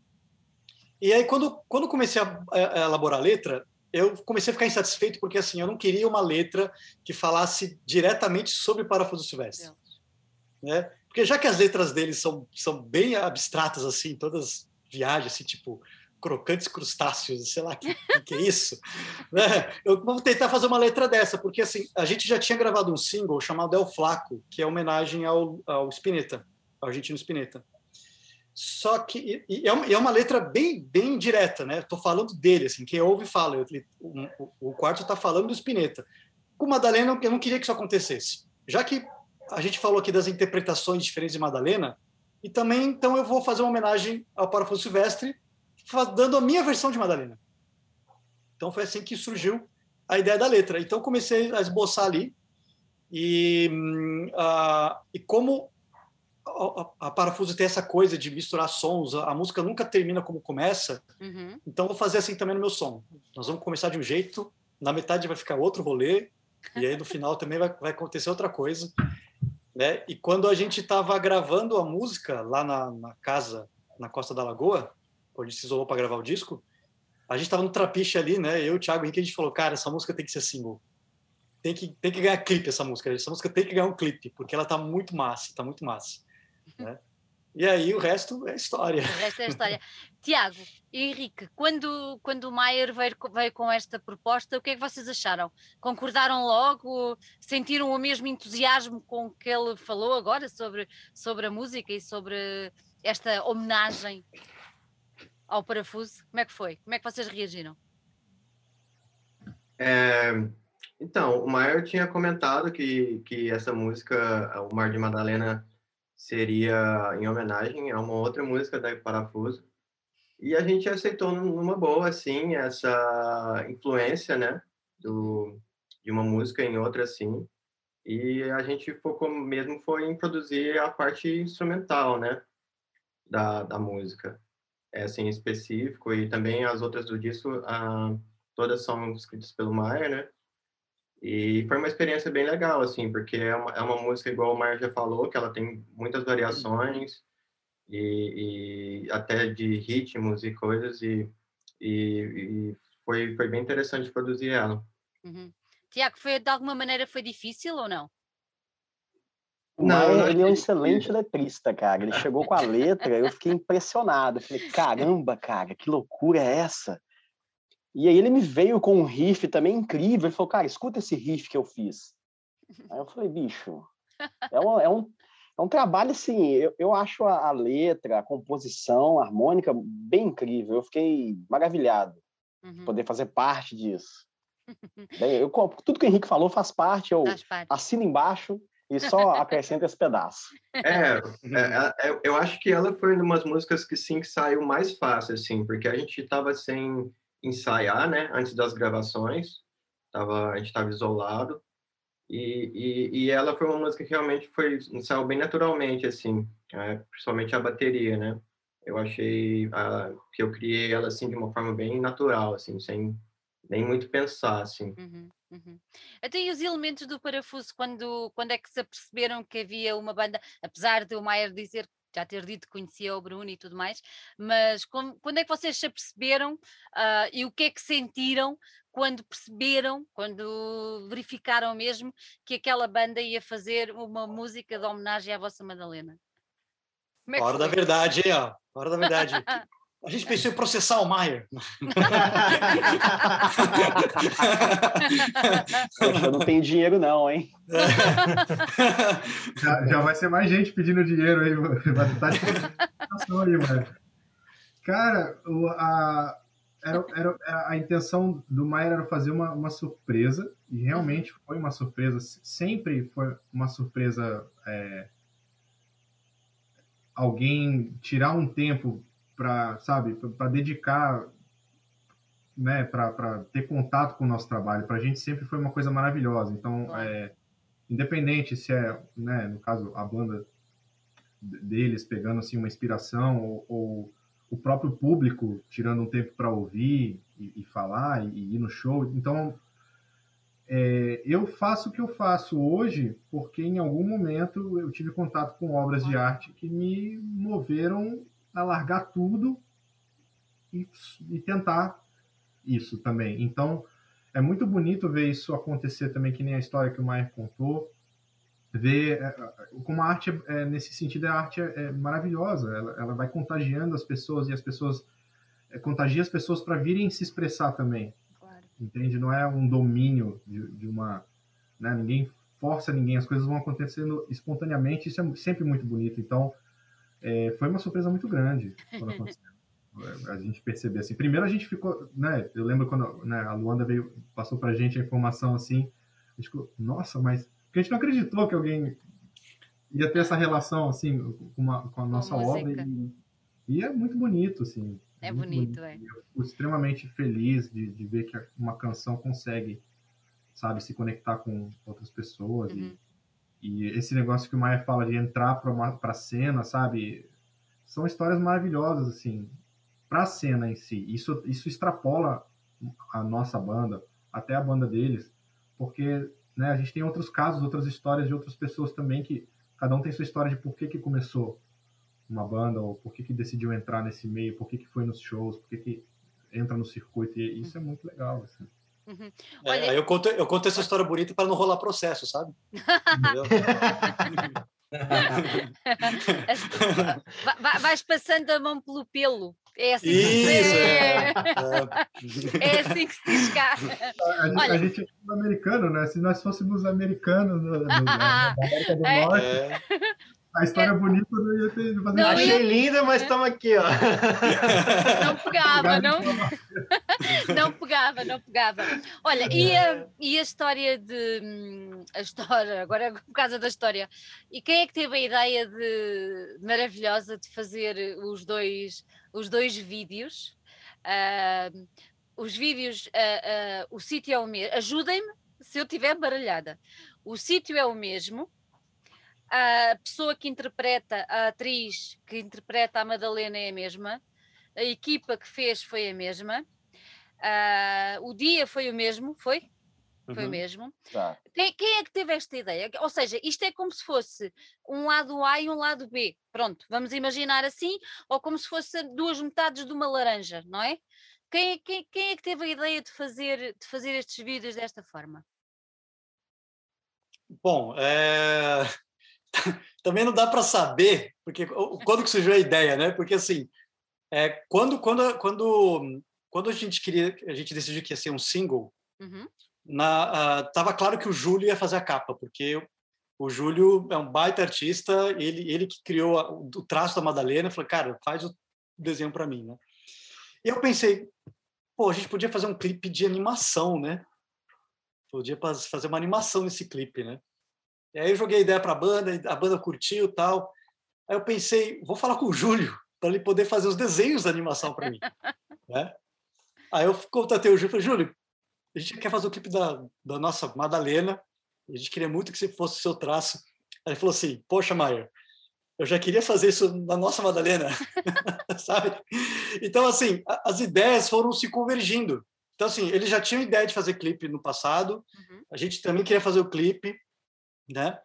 E aí, quando, quando comecei a, a, elaborar a letra, eu comecei a ficar insatisfeito, porque assim, eu não queria uma letra que falasse diretamente sobre Parafuso Silvestre. Né? Porque já que as letras deles são, são bem abstratas, assim, todas viagens, assim, tipo, crocantes crustáceos, sei lá, que, que é isso? né? Eu vou tentar fazer uma letra dessa, porque assim, a gente já tinha gravado um single chamado El Flaco, que é homenagem ao, ao Spinetta, ao argentino Spinetta. Só que é, uma, é uma letra bem bem direta, né? Estou falando dele, assim, quem ouve fala. Eu, o, o, quarto está falando do Spinetta. Com Madalena, eu não queria que isso acontecesse. Já que a gente falou aqui das interpretações diferentes de Madalena, e também, então, eu vou fazer uma homenagem ao Parafuso Silvestre, dando a minha versão de Madalena. Então foi assim que surgiu a ideia da letra. Então comecei a esboçar ali e, uh, e como a, a, Parafuso tem essa coisa de misturar sons, a, a música nunca termina como começa, uhum. então vou fazer assim também no meu som. Nós vamos começar de um jeito, na metade vai ficar outro rolê, e aí no final também vai, vai acontecer outra coisa. Né? E quando a gente estava gravando a música lá na, na casa, na Costa da Lagoa, quando a gente se isolou para gravar o disco, a gente estava no trapiche ali, né? Eu, o Thiago Henrique, a gente falou, cara, essa música tem que ser single. Tem que, tem que ganhar clipe essa música. Essa música tem que ganhar um clipe, porque ela tá muito massa, tá muito massa. Né? E aí o resto é história. O resto é história. Tiago Henrique, quando, quando o Maier veio, veio com esta proposta, o que é que vocês acharam? Concordaram logo? Sentiram o mesmo entusiasmo com que ele falou agora sobre, sobre a música e sobre esta homenagem ao parafuso. Como é que foi? Como é que vocês reagiram? É, então, o Maior tinha comentado que, que essa música, O Mar de Madalena, seria em homenagem a uma outra música da Parafuso. E a gente aceitou numa boa, assim, essa influência, né, do, de uma música em outra, assim. E a gente focou mesmo foi em produzir a parte instrumental, né, da, da música assim, específico, e também as outras do disco, ah, todas são escritas pelo Maier, né? E foi uma experiência bem legal, assim, porque é uma, é uma música, igual o Mar já falou, que ela tem muitas variações e, e até de ritmos e coisas, e, e, e, foi, foi bem interessante produzir ela. Uhum. Tiago, foi, de alguma maneira foi difícil ou não? Não, ele é um excelente letrista, cara. Ele chegou com a letra, eu fiquei impressionado. Eu falei, caramba, cara, que loucura é essa? E aí ele me veio com um riff também incrível. Ele falou, cara, escuta esse riff que eu fiz. Aí eu falei, bicho, é um, é um, é um trabalho assim. Eu, eu acho a, a letra, a composição, a harmônica bem incrível. Eu fiquei maravilhado uhum. poder fazer parte disso. Bem, eu, tudo que o Henrique falou faz parte, eu faz parte. assino embaixo e só acrescento esse pedaço. É, é, é, eu acho que ela foi uma das músicas que sim que saiu mais fácil, assim, porque a gente estava sem ensaiar, né, antes das gravações, tava, a gente estava isolado, e, e, e, ela foi uma música que realmente foi, saiu bem naturalmente, assim, é, principalmente a bateria, né, eu achei a, que eu criei ela, assim, de uma forma bem natural, assim, sem nem muito pensar, assim. Uhum, uhum. Até e os elementos do parafuso, quando, quando é que se aperceberam que havia uma banda, apesar de o Maier dizer já ter dito que conhecia o Bruno e tudo mais, mas como, quando é que vocês se aperceberam uh, e o que é que sentiram quando perceberam, quando verificaram mesmo que aquela banda ia fazer uma música de homenagem à vossa Madalena? É hora da verdade, ó. Hora da verdade. A gente pensou em processar o Maier. Eu não tenho dinheiro, não, hein? Já, já vai ser mais gente pedindo dinheiro aí. Vai estar aí, mano. Cara, o, a, era, era, a intenção do Maier era fazer uma, uma surpresa, e realmente foi uma surpresa. Sempre foi uma surpresa. É, alguém tirar um tempo para, sabe, para dedicar, né, para ter contato com o nosso trabalho. Para a gente sempre foi uma coisa maravilhosa. Então, é, independente se é, né, no caso, a banda deles pegando assim uma inspiração ou, ou o próprio público tirando um tempo para ouvir e, e falar e, e, ir no show. Então, é, eu faço o que eu faço hoje porque em algum momento eu tive contato com obras de arte que me moveram a largar tudo e, e tentar isso também. Então, é muito bonito ver isso acontecer também, que nem a história que o Maier contou. Ver é, é, como a arte, é, nesse sentido, a arte é, é maravilhosa. Ela, ela, vai contagiando as pessoas e as pessoas é, contagia as pessoas para virem se expressar também. Claro. Entende? Não é um domínio de, de uma. Né? Ninguém força ninguém, as coisas vão acontecendo espontaneamente. Isso é sempre muito bonito. Então, é, foi uma surpresa muito grande quando aconteceu. a gente perceber assim. Primeiro a gente ficou, né? Eu lembro quando né, a Luanda veio, passou para a gente a informação assim, a gente ficou, nossa, mas porque a gente não acreditou que alguém ia ter essa relação assim com, uma, com a nossa com obra e, e, é muito bonito assim. É bonito, bonito, é. Eu fico extremamente feliz de, de ver que uma canção consegue, sabe, se conectar com outras pessoas uhum. e e esse negócio que o Maia fala de entrar para a cena, sabe? São histórias maravilhosas, assim, para a cena em si. Isso, isso extrapola a nossa banda, até a banda deles, porque né, a gente tem outros casos, outras histórias de outras pessoas também que cada um tem sua história de por que, que começou uma banda, ou por que, que decidiu entrar nesse meio, por que, que foi nos shows, por que, que entra no circuito, e isso é muito legal. Assim. Uhum. É, Olha... É, eu, conto, eu conto essa história bonita para não rolar processo, sabe? vai, vais passando a mão pelo pelo. É assim Isso, que se... é. é assim que se diz cá. A, a gente é americano, né? Se nós fôssemos americanos no, no, na América do é. Norte, a história bonita não ia ter. Não ia... Achei linda, mas estamos aqui, ó. Não pegava, não. Não pegava, não pegava. Olha, e a, e a história de. Hum, a história, agora é por causa da história. E quem é que teve a ideia de maravilhosa de fazer os dois, os dois vídeos? Uh, os vídeos, uh, uh, o sítio é o mesmo. Ajudem-me se eu estiver baralhada. O sítio é o mesmo a pessoa que interpreta, a atriz que interpreta a Madalena é a mesma, a equipa que fez foi a mesma, uh, o dia foi o mesmo, foi? Foi uhum. mesmo. Tá. Quem, quem, é que teve esta ideia? Ou seja, isto é como se fosse um lado A e um lado B. Pronto, vamos imaginar assim, ou como se fosse duas metades de uma laranja, não é? Quem, é, quem, quem é que teve a ideia de fazer, de fazer estes vídeos desta forma? Bom, é... também não dá para saber, porque quando que surgiu a ideia, né? Porque assim, é, quando, quando, quando, quando a gente queria, a gente decidiu que ia ser um single, uhum na, uh, tava claro que o Júlio ia fazer a capa, porque o Júlio é um baita artista, ele, ele que criou a, o traço da Madalena, falou, cara, faz o desenho para mim, né? E eu pensei, pô, a gente podia fazer um clipe de animação, né? Podia fazer uma animação nesse clipe, né? E aí eu joguei a ideia para a banda, a banda curtiu tal. Aí eu pensei, vou falar com o Júlio para ele poder fazer os desenhos da animação para mim, né? Aí eu contatei o Júlio, falei, Júlio, a gente quer fazer o clipe da, da nossa Madalena, a gente queria muito que você fosse o seu traço. Aí ele falou assim, poxa, Maia, eu já queria fazer isso na nossa Madalena, sabe? Então, assim, as ideias foram se convergindo. Então, assim, eles já tinham ideia de fazer clipe no passado, uhum. a gente também queria fazer o clipe, né?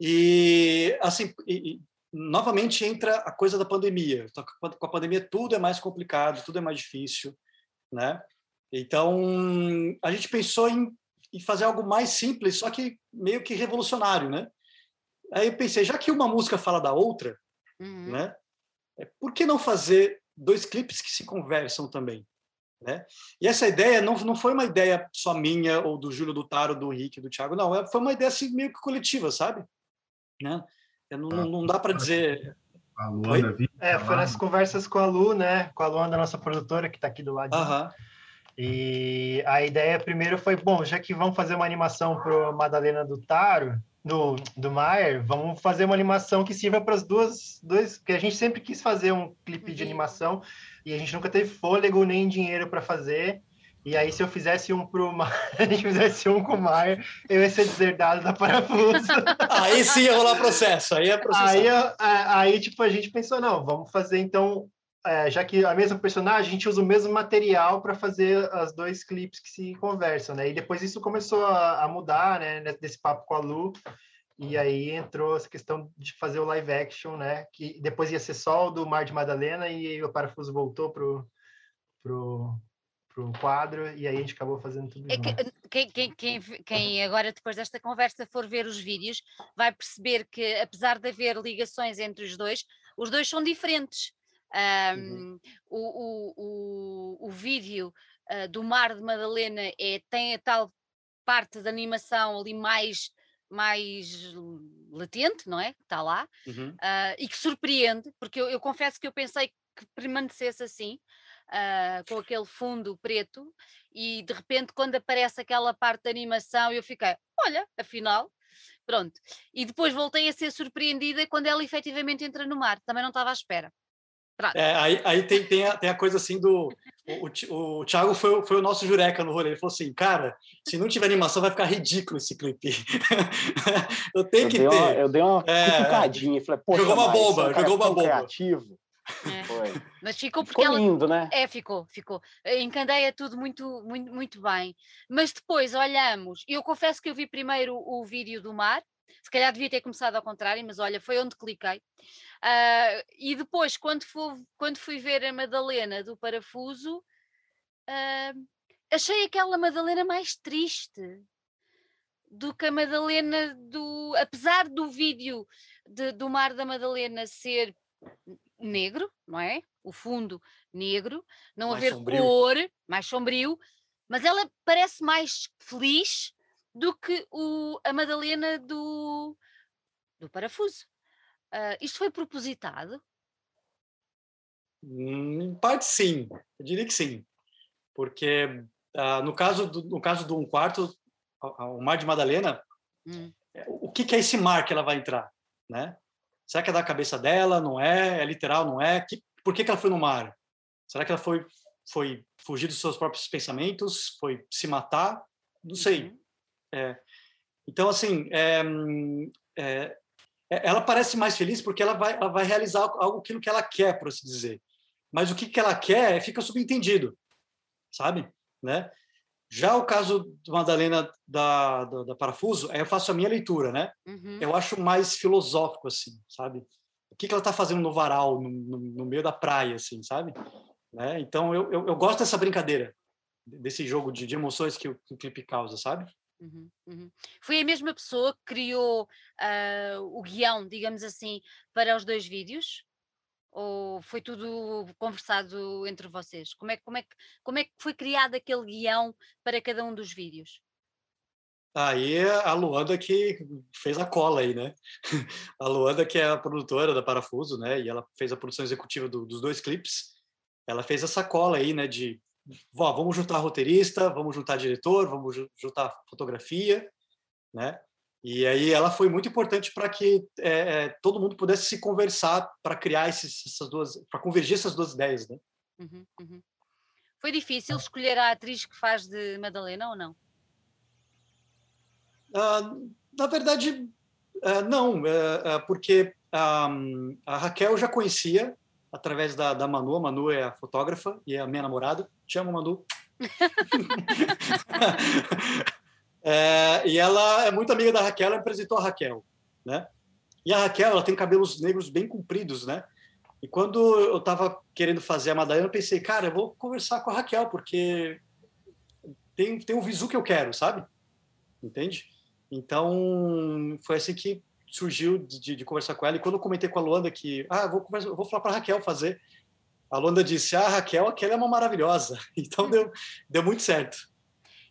E, assim, e, novamente entra a coisa da pandemia. Então, com a pandemia tudo é mais complicado, tudo é mais difícil, né? Então, a gente pensou em, em fazer algo mais simples, só que meio que revolucionário, né? Aí eu pensei, já que uma música fala da outra, uhum. né? É, por que não fazer dois clipes que se conversam também? Né? E essa ideia não, não foi uma ideia só minha, ou do Júlio, do Taro, do Henrique, do Thiago, não. É, foi uma ideia assim, meio que coletiva, sabe? Né? Não, não, não dá para dizer. A Luana, é, foi nas conversas com a Lu, né? Com a Luana, nossa produtora, que está aqui do lado. E a ideia primeiro foi, bom, já que vamos fazer uma animação para Madalena do Taro, do, do Maier, vamos fazer uma animação que sirva para as duas, dois, porque a gente sempre quis fazer um clipe de uhum. animação e a gente nunca teve fôlego nem dinheiro para fazer. E aí, se eu fizesse um pro Maier, a gente fizesse um com o Maier, eu ia ser deserdado da parafuso. aí sim ia rolar processo, aí é processo. Aí, aí, tipo, a gente pensou, não, vamos fazer então é, já que a mesma personagem, a gente usa o mesmo material para fazer as dois clipes que se conversam, né? E depois isso começou a, a, mudar, né? Desse papo com a Lu, e aí entrou essa questão de fazer o live action, né? Que depois ia ser só o do Mar de Madalena e o Parafuso voltou pro, pro, pro quadro e aí a gente acabou fazendo tudo é que, quem, quem, quem, quem, agora depois desta conversa for ver os vídeos vai perceber que apesar de haver ligações entre os dois, os dois são diferentes um, uhum. o, o, o, o, vídeo uh, do Mar de Madalena é, tem a tal parte da animação ali mais, mais latente, não é? Que está lá, uhum. uh, e que surpreende, porque eu, eu, confesso que eu pensei que permanecesse assim, uh, com aquele fundo preto, e de repente, quando aparece aquela parte da animação, eu fiquei, olha, afinal. Pronto. E depois voltei a ser surpreendida quando ela efetivamente entra no mar. Também não estava à espera. É, aí, aí tem, tem, a, tem a coisa assim do. O, o, o Thiago foi, foi o nosso jureca no rolê. Ele falou assim: cara, se não tiver animação, vai ficar ridículo esse clipe. eu tenho eu que ter. Uma, eu dei uma é, cutucadinha. Falei, jogou uma bomba, é jogou uma bomba. Criativo. É. Mas ficou porque ficou lindo, ela... né? É, ficou, ficou. Encandeia tudo muito, muito, muito bem. Mas depois olhamos, eu confesso que eu vi primeiro o vídeo do mar, se calhar devia ter começado ao contrário, mas olha, foi onde cliquei. Uh, e depois, quando fui, quando fui ver a Madalena do Parafuso, uh, achei aquela Madalena mais triste do que a Madalena do. Apesar do vídeo de, do Mar da Madalena ser negro, não é? O fundo negro, não mais haver sombrio. cor, mais sombrio, mas ela parece mais feliz do que o, a Madalena do, do parafuso. Uh, isto foi propositado? Hum, em parte, sim. Eu diria que sim. Porque uh, no, caso do, no caso do um quarto, o Mar de Madalena, hum. É, o que, que é esse mar que ela vai entrar? Né? Será que é da cabeça dela? Não é? É literal? Não é? Que, por que, que ela foi no mar? Será que ela foi, foi fugir dos seus próprios pensamentos? Foi se matar? Não sei. Uhum. É, então, assim, é, é, ela parece mais feliz porque ela vai, ela vai realizar algo aquilo que ela quer, por assim dizer. Mas o que, que ela quer fica subentendido, sabe? Né? Já o caso do Madalena da, da, da Parafuso, eu faço a minha leitura, né? Uhum. Eu acho mais filosófico, assim, sabe? O que, que ela está fazendo no varal, no, no, no, meio da praia, assim, sabe? Né? Então, eu, eu, eu, gosto dessa brincadeira, desse jogo de, de emoções que o, que o clipe causa, sabe? Uhum, uhum. Foi a mesma pessoa que criou uh, o guião, digamos assim, para os dois vídeos? Ou foi tudo conversado entre vocês? Como é, como é, que, como é que foi criado aquele guião para cada um dos vídeos? Aí a Luanda que fez a cola aí, né? A Luanda que é a produtora da Parafuso, né? E ela fez a produção executiva do, dos dois clipes. Ela fez essa cola aí, né? De ó, vamos juntar roteirista, vamos juntar diretor, vamos juntar fotografia, né? E aí ela foi muito importante para que é, é, todo mundo pudesse se conversar para criar esses, essas duas, para convergir essas duas ideias, né? Uhum, uhum. Foi difícil escolher a atriz que faz de Madalena ou não? Uh, na verdade, uh, não, uh, porque a Raquel eu já conhecia através da, da Manu. A Manu é a fotógrafa e é a minha namorada. Te amo, Manu. É, e ela é muito amiga da Raquel, ela apresentou a Raquel, né? E a Raquel, ela tem cabelos negros bem compridos, né? E quando eu estava querendo fazer a Madalena, eu pensei, cara, eu vou conversar com a Raquel, porque tem, tem um visu que eu quero, sabe? Entende? Então, foi assim que surgiu de, de, conversar com ela. E quando eu comentei com a Luanda que, ah, vou, vou falar para a Raquel fazer, a Luanda disse, ah, Raquel, aquela é uma maravilhosa. Então, deu, deu muito certo.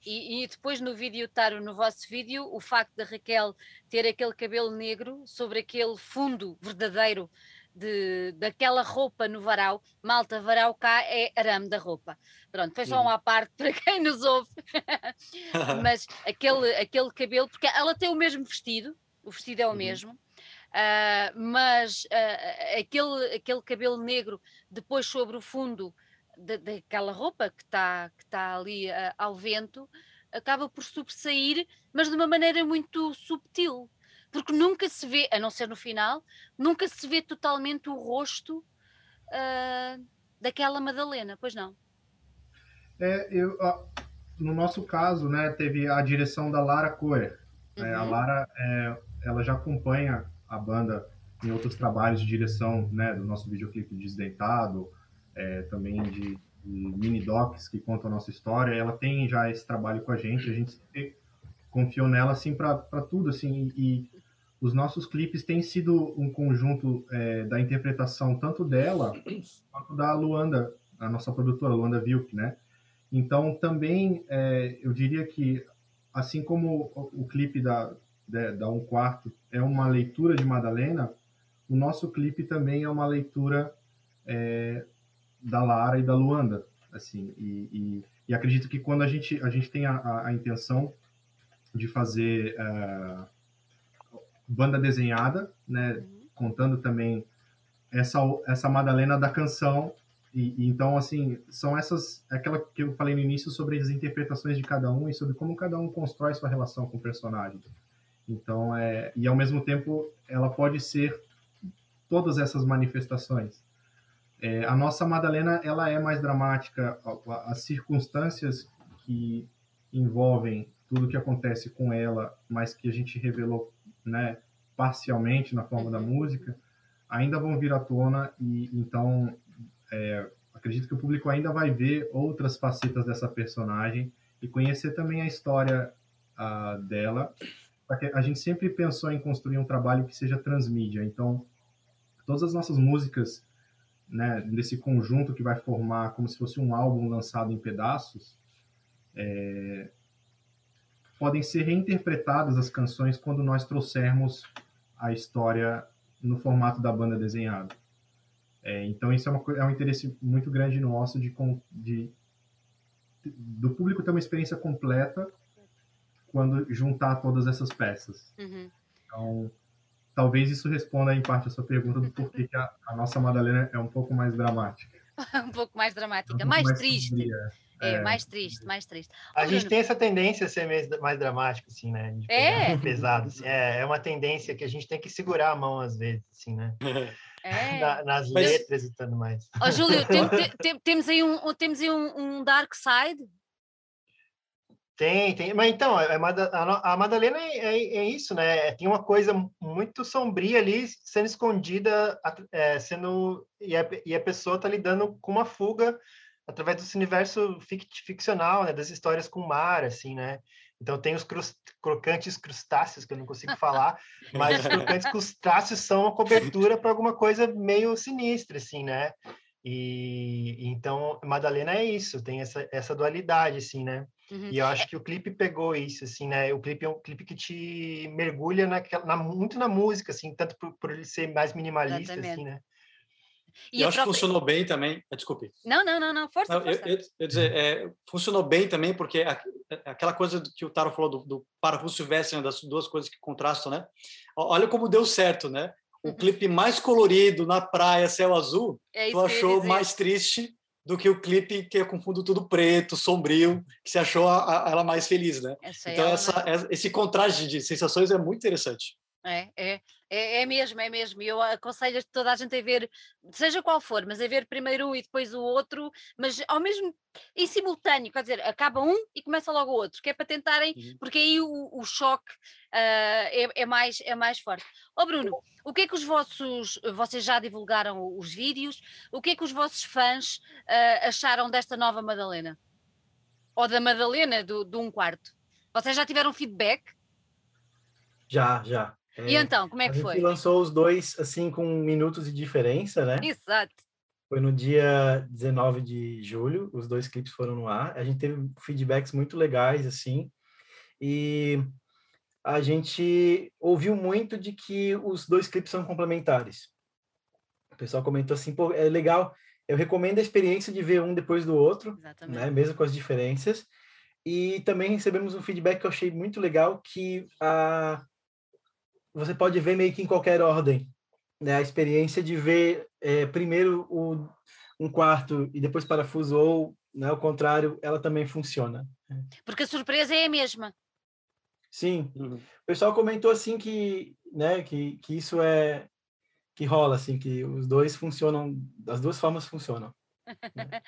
E, e, depois no vídeo, Taro, no vosso vídeo, o facto da Raquel ter aquele cabelo negro sobre aquele fundo verdadeiro de, daquela roupa no varal, malta, varal cá é arame da roupa. Pronto, foi só uma parte para quem nos ouve. Mas aquele, aquele cabelo, porque ela tem o mesmo vestido, o vestido é o uhum. mesmo, uh, mas uh, aquele, aquele cabelo negro depois sobre o fundo daquela roupa que está que tá ali uh, ao vento acaba por sobressair, mas de uma maneira muito subtil, porque nunca se vê, a não ser no final, nunca se vê totalmente o rosto daquela Madalena, pois não? É, eu, no nosso caso, né, teve a direção da Lara Coer. Uhum. É, a uhum. Lara, é, ela já acompanha a banda em outros trabalhos de direção, né, do nosso videoclipe Desdentado, é, também de, de, mini docs que contam a nossa história. Ela tem já esse trabalho com a gente, a gente confiou nela assim para tudo, assim. E os nossos clipes têm sido um conjunto é, da interpretação tanto dela quanto da Luanda, a nossa produtora Luanda Vilk, né? Então também é, eu diria que assim como o, o clipe da da um quarto é uma leitura de Madalena, o nosso clipe também é uma leitura é, da Lara e da Luanda, assim, e, e, e, acredito que quando a gente a gente tem a, a, a intenção de fazer uh, banda desenhada, né, contando também essa essa Madalena da canção e, e, então assim são essas aquela que eu falei no início sobre as interpretações de cada um e sobre como cada um constrói sua relação com o personagem. Então é e ao mesmo tempo ela pode ser todas essas manifestações. É, a nossa Madalena ela é mais dramática, as circunstâncias que envolvem tudo que acontece com ela, mas que a gente revelou, né, parcialmente na forma da música, ainda vão vir à tona e então é, acredito que o público ainda vai ver outras facetas dessa personagem e conhecer também a história uh, dela. A gente sempre pensou em construir um trabalho que seja transmídia, então todas as nossas músicas né, desse conjunto que vai formar como se fosse um álbum lançado em pedaços, é, podem ser reinterpretadas as canções quando nós trouxermos a história no formato da banda desenhada. É, então isso é, uma, é, um interesse muito grande nosso de, de, do público ter uma experiência completa quando juntar todas essas peças. Uhum. Então talvez isso responda em parte a sua pergunta do porquê que a, a nossa Madalena é um pouco mais dramática. um pouco mais dramática, é um mais, mais, triste. É, é, mais triste, mais triste. A gente tem essa tendência a ser mais, dramático, assim, né? é? Pesado. Assim. É, é uma tendência que a gente tem que segurar a mão às vezes, assim, né? É. Na, nas Mas... letras e tudo mais. Ó, oh, Júlio, tem, tem, temos aí, um, temos aí um, um dark side Tem, tem. Mas então, a, Madalena é, é, é, isso, né? Tem uma coisa muito sombria ali sendo escondida, é, sendo e a, e a pessoa está lidando com uma fuga através desse universo ficcional, né? Das histórias com o mar, assim, né? Então tem os crocantes crustáceos, que eu não consigo falar, mas os crocantes crustáceos são uma cobertura para alguma coisa meio sinistra, assim, né? E então Madalena é isso, tem essa, essa dualidade, assim, né? Uhum. E eu acho que o clipe pegou isso, assim, né? O clipe é um clipe que te mergulha naquela, na, muito na música, assim, tanto por, por ele ser mais minimalista, Exatamente. assim, né? E eu acho própria... que funcionou bem também. Ah, desculpe. Não, não, não, não. Força, não, força. Eu, eu, eu dizer, é, funcionou bem também porque a, aquela coisa que o Taro falou do, do parafuso Western, das duas coisas que contrastam, né? Olha como deu certo, né? O uhum. clipe mais colorido na praia, céu azul, é tu achou mais triste do que o clipe que é com fundo tudo preto, sombrio, que você achou a, a, ela mais feliz, né? Essa então, essa, esse contraste de sensações é muito interessante. É, é, é, é mesmo, é mesmo. E eu aconselho toda a gente a ver, seja qual for, mas a ver primeiro um e depois o outro, mas ao mesmo, em simultâneo, quer dizer, acaba um e começa logo o outro, que é para tentarem, uhum. porque aí o, o choque uh, é, é, mais, é mais forte. Ó oh, Bruno, o que é que os vossos, vocês já divulgaram os vídeos, o que é que os vossos fãs uh, acharam desta nova Madalena? Ou da Madalena do, do um quarto? Vocês já tiveram feedback? Já, já. É, e então, como é que foi? A gente lançou os dois, assim, com minutos de diferença, né? Exato. Foi no dia 19 de julho, os dois clipes foram no ar. A gente teve feedbacks muito legais, assim, e a gente ouviu muito de que os dois clipes são complementares. O pessoal comentou assim, pô, é legal, eu recomendo a experiência de ver um depois do outro, Exatamente. né, mesmo com as diferenças. E também recebemos um feedback que eu achei muito legal, que a você pode ver meio que em qualquer ordem. Né? A experiência de ver é, primeiro o, um quarto e depois parafuso, ou né, o contrário, ela também funciona. Porque a surpresa é a mesma. Sim. Uhum. O pessoal comentou assim que, né, que, que isso é que rola, assim, que os dois funcionam, as duas formas funcionam. Né?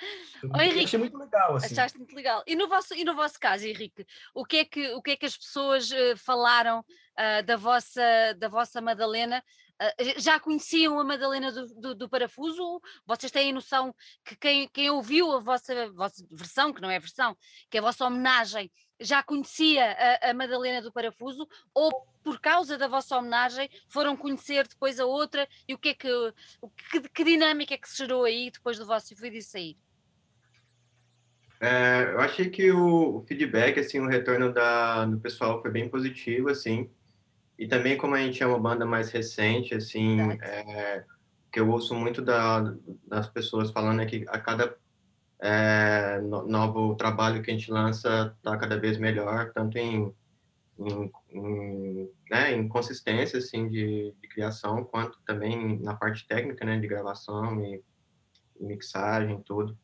oh, Henrique, achei muito legal. Assim. Achaste muito legal. E no, vosso, e no vosso caso, Henrique, o que é que, o que, é que as pessoas uh, falaram uh, da, vossa, da vossa Madalena? Uh, já conheciam a Madalena do, do, do, Parafuso? Vocês têm noção que quem, quem ouviu a vossa, vossa versão, que não é versão, que é a vossa homenagem, já conhecia a, a, Madalena do Parafuso ou por causa da vossa homenagem foram conhecer depois a outra e o que é que, o que, que dinâmica é que se gerou aí depois do vosso vídeo sair? É, eu achei que o, o, feedback, assim, o retorno da, do pessoal foi bem positivo, assim, e também como a gente é uma banda mais recente, assim, é, que eu ouço muito da, das pessoas falando é que a cada é, no, novo trabalho que a gente lança está cada vez melhor, tanto em, em, em, né, em consistência assim, de, de, criação, quanto também na parte técnica né, de gravação e, e mixagem, tudo.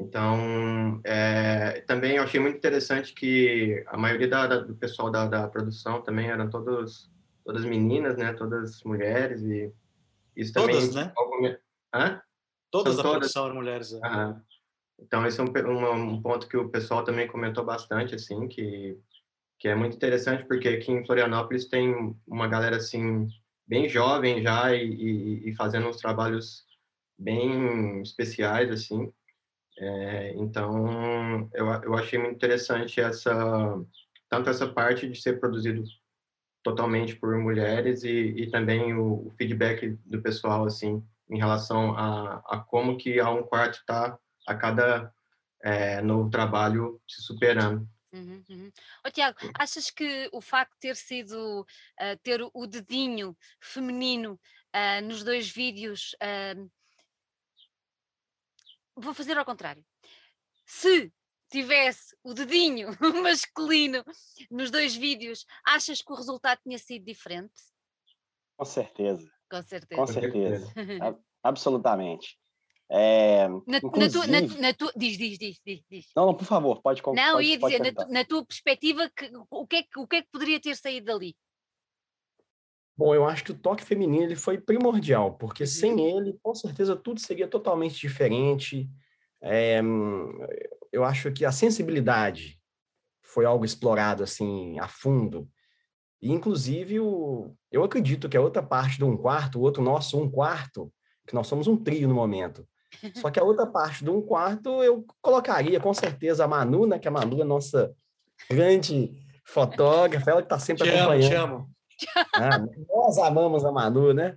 Então, é, também eu achei muito interessante que a maioria da, da, do pessoal da, da, produção também eram todos, todas meninas, né? Todas mulheres e isso todas, também... né? Alguma... Hã? Todas São da todas... produção eram mulheres. Né? Então, esse é um, um, ponto que o pessoal também comentou bastante, assim, que, que é muito interessante, porque aqui em Florianópolis tem uma galera, assim, bem jovem já e, e, e fazendo uns trabalhos bem especiais, assim. É, então, eu, eu achei muito interessante essa, tanto essa parte de ser produzido totalmente por mulheres e, e também o, o feedback do pessoal, assim, em relação a, a como que a um quarto está a cada é, novo trabalho se superando. Uhum, uhum. Oh, Tiago, achas que o facto de ter sido uh, ter o dedinho feminino uh, nos dois vídeos uh, vou fazer ao contrário. Se tivesse o dedinho masculino nos dois vídeos, achas que o resultado tinha sido diferente? Com certeza. Com certeza. Com certeza. Absolutamente. É, na, na, tua, na, na tua, diz, diz, diz, diz, Não, não, por favor, pode Não, pode, ia dizer, na, na, tua perspectiva, que, o, que é, o que é que poderia ter saído dali? Bom, eu acho que o toque feminino ele foi primordial, porque uhum. sem ele, com certeza, tudo seria totalmente diferente. É, eu acho que a sensibilidade foi algo explorado assim a fundo. E, inclusive, o, eu acredito que a outra parte do um quarto, o outro nosso um quarto, que nós somos um trio no momento. Só que a outra parte do um quarto eu colocaria com certeza a Manu, né? Que a Manu é nossa grande fotógrafa, ela que está sempre te acompanhando. Amo, te amo. Ah, nós amamos a Manu, né?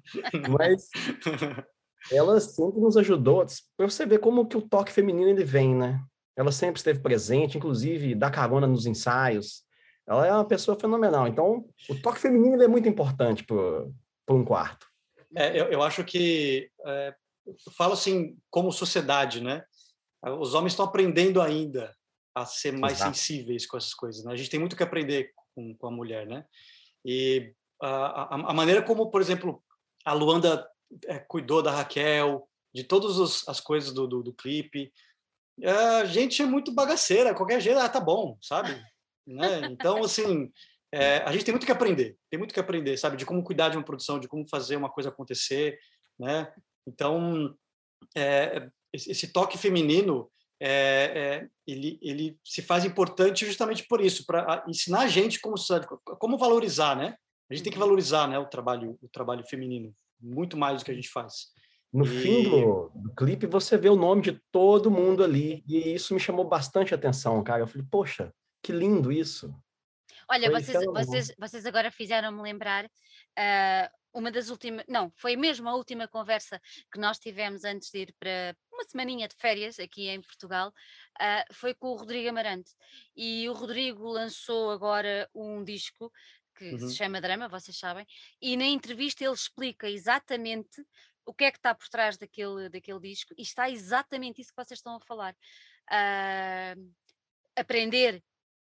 Mas ela sempre nos ajudou para você ver como que o toque feminino ele vem, né? Ela sempre esteve presente, inclusive dá carona nos ensaios. Ela é uma pessoa fenomenal. Então, o toque feminino é muito importante para um quarto. É, eu, eu, acho que é, eu falo assim como sociedade, né? Os homens estão aprendendo ainda a ser mais Exato. sensíveis com essas coisas. Né? A gente tem muito que aprender com, com a mulher, né? E a, a, maneira como, por exemplo, a Luanda é, cuidou da Raquel, de todas as coisas do, do, do clipe, a gente é muito bagaceira, qualquer jeito, ah, tá bom, sabe? né? Então, assim, é, a gente tem muito que aprender, tem muito que aprender, sabe? De como cuidar de uma produção, de como fazer uma coisa acontecer, né? Então, é, esse toque feminino, é, é, ele, ele se faz importante justamente por isso, para ensinar a gente como, como valorizar, né? A gente tem que uhum. valorizar né, o, trabalho, o trabalho feminino, muito mais do que a gente faz. No e... fim do, do, clipe, você vê o nome de todo mundo ali, e isso me chamou bastante atenção, cara. Eu falei, poxa, que lindo isso. Olha, vocês, vocês, vocês agora fizeram-me lembrar uh, uma das últimas, não, foi mesmo a última conversa que nós tivemos antes de ir para uma semaninha de férias aqui em Portugal, uh, foi com o Rodrigo Amarante. E o Rodrigo lançou agora um disco que uhum. se chama Drama, vocês sabem, e na entrevista ele explica exatamente o que é que está por trás daquele, daquele disco, e está exatamente isso que vocês estão a falar. Uh, aprender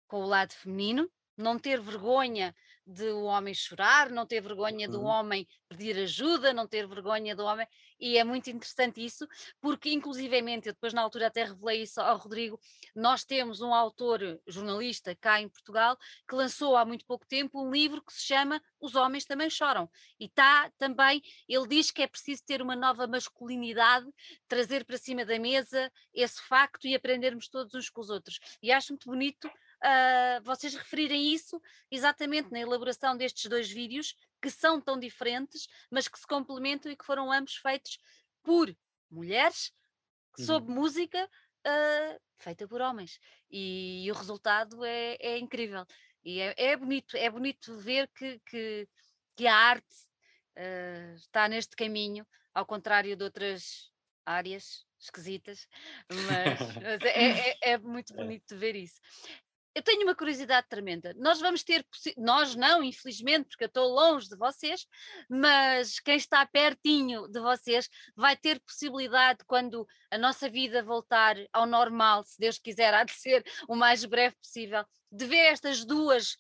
com o lado feminino, não ter vergonha de o homem chorar, não ter vergonha do uhum. homem pedir ajuda, não ter vergonha do homem, e é muito interessante isso, porque inclusivamente, eu depois na altura até revelei isso ao Rodrigo, nós temos um autor jornalista cá em Portugal que lançou há muito pouco tempo um livro que se chama Os Homens Também Choram, e está também, ele diz que é preciso ter uma nova masculinidade, trazer para cima da mesa esse facto e aprendermos todos uns com os outros, e acho muito bonito uh, vocês referirem isso exatamente na elaboração destes dois vídeos, que são tão diferentes, mas que se complementam e que foram ambos feitos por mulheres, uhum. sob música uh, feita por homens. E, e o resultado é, é incrível. E é, é, bonito, é bonito ver que, que, que a arte uh, está neste caminho, ao contrário de outras áreas esquisitas, mas, mas é, é, é, muito é. bonito ver isso eu tenho uma curiosidade tremenda. Nós vamos ter, nós não, infelizmente, porque eu estou longe de vocês, mas quem está pertinho de vocês vai ter possibilidade, quando a nossa vida voltar ao normal, se Deus quiser, há de ser o mais breve possível, de ver estas duas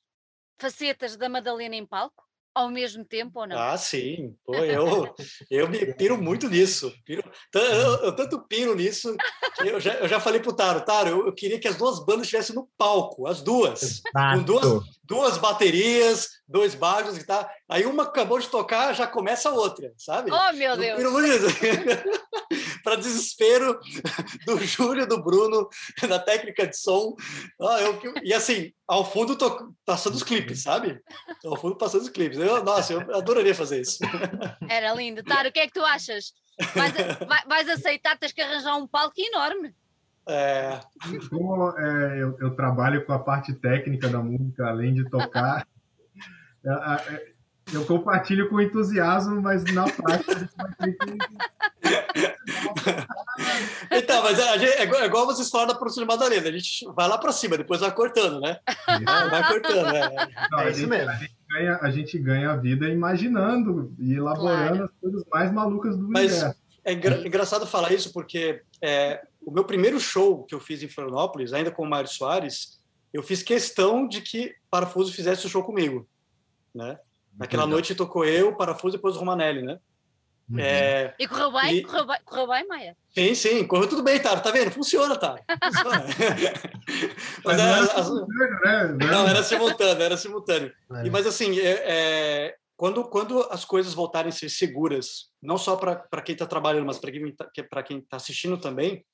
facetas da Madalena em palco? Ao mesmo tempo ou não? Ah, sim. Pô, eu, eu me piro muito nisso. Piro, eu, eu, tanto piro nisso que eu já, eu já falei pro Taro, Taro, eu, eu queria que as duas bandas estivessem no palco, as duas. Exato. Com duas, duas baterias, dois baixos e tal. Aí uma acabou de tocar, já começa a outra, sabe? Oh, meu Deus! Para desespero do Júlio, do Bruno, da técnica de som. Ah, eu, e assim, ao fundo tô passando os clipes, sabe? Ao fundo passando os clipes. Eu, nossa, eu adoraria fazer isso. Era lindo. Taro, o que é que tu achas? Vais, vais aceitar, tens que arranjar um palco enorme. É... Como é, eu, eu, trabalho com a parte técnica da música, além de tocar, é, é, eu compartilho com entusiasmo, mas na prática a gente vai ter que. Então, mas a gente, é igual vocês falaram da produção de Madalena, a gente vai lá para cima, depois vai cortando, né? Vai cortando, é. Não, é isso mesmo. A gente, ganha, a gente ganha a vida imaginando e elaborando claro. as coisas mais malucas do mas universo. É engraçado falar isso porque é, o meu primeiro show que eu fiz em Florianópolis, ainda com o Mário Soares, eu fiz questão de que Parafuso fizesse o show comigo, né? Naquela noite tocou eu, Parafuso e depois o Romanelli, né? Uhum. É, e correu bem? E... Correu, bem? correu bem, Maia? Sim, sim, correu tudo bem, tá? Tá vendo? Funciona, tá? Funciona. mas, mas era, era simultâneo, né? Não, era simultâneo, era simultâneo. É. E, mas assim, é, é, quando, quando as coisas voltarem a ser seguras, não só para quem está trabalhando, mas para quem está quem tá assistindo também,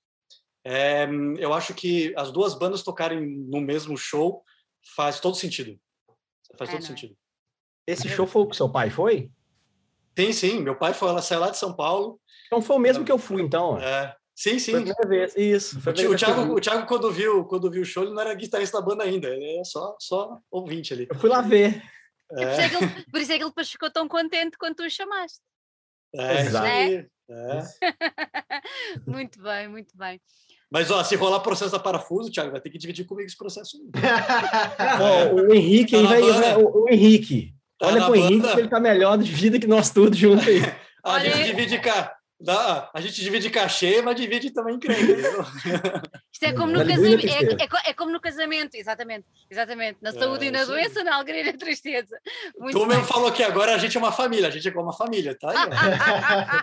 é, eu acho que as duas bandas tocarem no mesmo show faz todo sentido. Faz é, todo é? sentido. Esse show foi o que seu pai foi? Sim, sim. Meu pai foi, ela saiu lá de São Paulo. Então foi o mesmo que eu fui, então. É. Sim, sim. Foi a primeira vez. Isso. Foi o, Thiago, o Thiago, quando viu, quando viu o show, ele não era guitarrista da banda ainda. Ele é só, só ouvinte ali. Eu fui lá ver. É. Por, isso é ele, por, isso é que ele, ficou tão contente quando tu o chamaste. É, Exato. É? É. muito bem, muito bem. Mas ó, se rolar processo da parafuso, Thiago, vai ter que dividir comigo esse processo. o Henrique tá aí vai, o, o, Henrique. Tá olha pro Henrique que ele tá melhor de vida que nós todos juntos aí. a gente divide cá. Dá, a gente divide cachê, mas divide também crente. Isto é como no casamento. É, é, é, como no casamento, exatamente. Exatamente. Na saúde é, e na doença, na alegria e na tristeza. Muito tu bem. mesmo falou que agora a gente é uma família, a gente é como uma família, tá?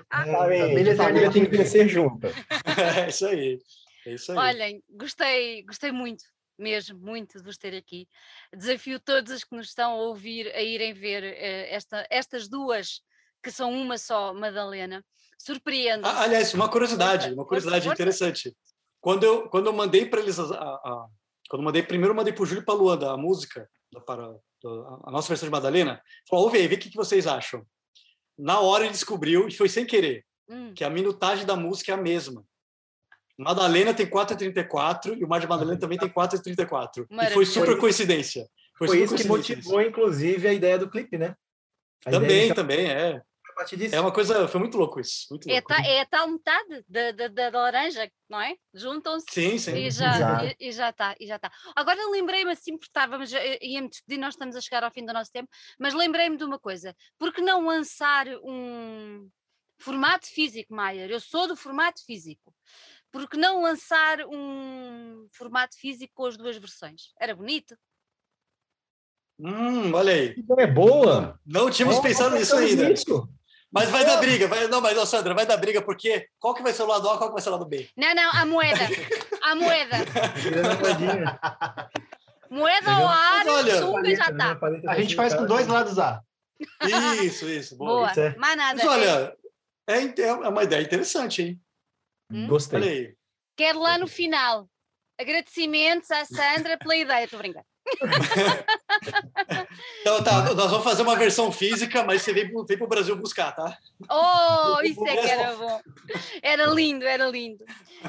Aí, família, família tem que crescer junto. É isso aí. É isso aí. Olhem, gostei, gostei muito mesmo muito de vos ter aqui. Desafio todos os que nos estão a ouvir a irem ver uh, esta, estas duas, que são uma só, Madalena surpreendo. Ah, aliás, uma curiosidade, uma curiosidade interessante. Quando eu, quando eu mandei para eles, a, a, quando eu mandei, primeiro eu mandei para o Júlio Paluanda a música, para a nossa versão de Madalena, falou, ouve aí, vê o que, que vocês acham. Na hora ele descobriu, e foi sem querer, hum. que a minutagem da música é a mesma. Madalena tem 4,34 e o Mar de Madalena também tem 4,34. E foi super coincidência. Foi, foi super isso que motivou, inclusive, a ideia do clipe, né? A também, também, é partir disso. É uma coisa, foi muito louco isso. Muito é louco. É, ta, é a tal metade da, da, da laranja, não é? Juntam-se sim, sim. E, já, e, e, já está, e já está. Agora lembrei-me assim, porque estávamos, ia-me despedir, nós estamos a chegar ao fim do nosso tempo, mas lembrei-me de uma coisa, por que não lançar um formato físico, Maier? Eu sou do formato físico. Por que não lançar um formato físico com as duas versões? Era bonito. Hum, olha aí. É boa. Não, tínhamos oh, pensado nisso ainda. Isso. Mas vai dar briga, vai, não, mas, Sandra, vai dar briga, porque qual que vai ser o lado A, qual que vai ser o lado B? Não, não, a moeda. A moeda. moeda ar, olha, suga já tá. A gente faz com dois lados A. Isso, isso. Boa. boa. Mais nada. Mas olha, é, é uma ideia interessante, hein? Hum? Gostei. Quero lá no final. Agradecimentos à Sandra pela ideia, estou brincando. então tá, nós vamos fazer uma versão física, mas você vem, vem para o Brasil buscar, tá? Oh, isso é que era bom. Era lindo, era lindo.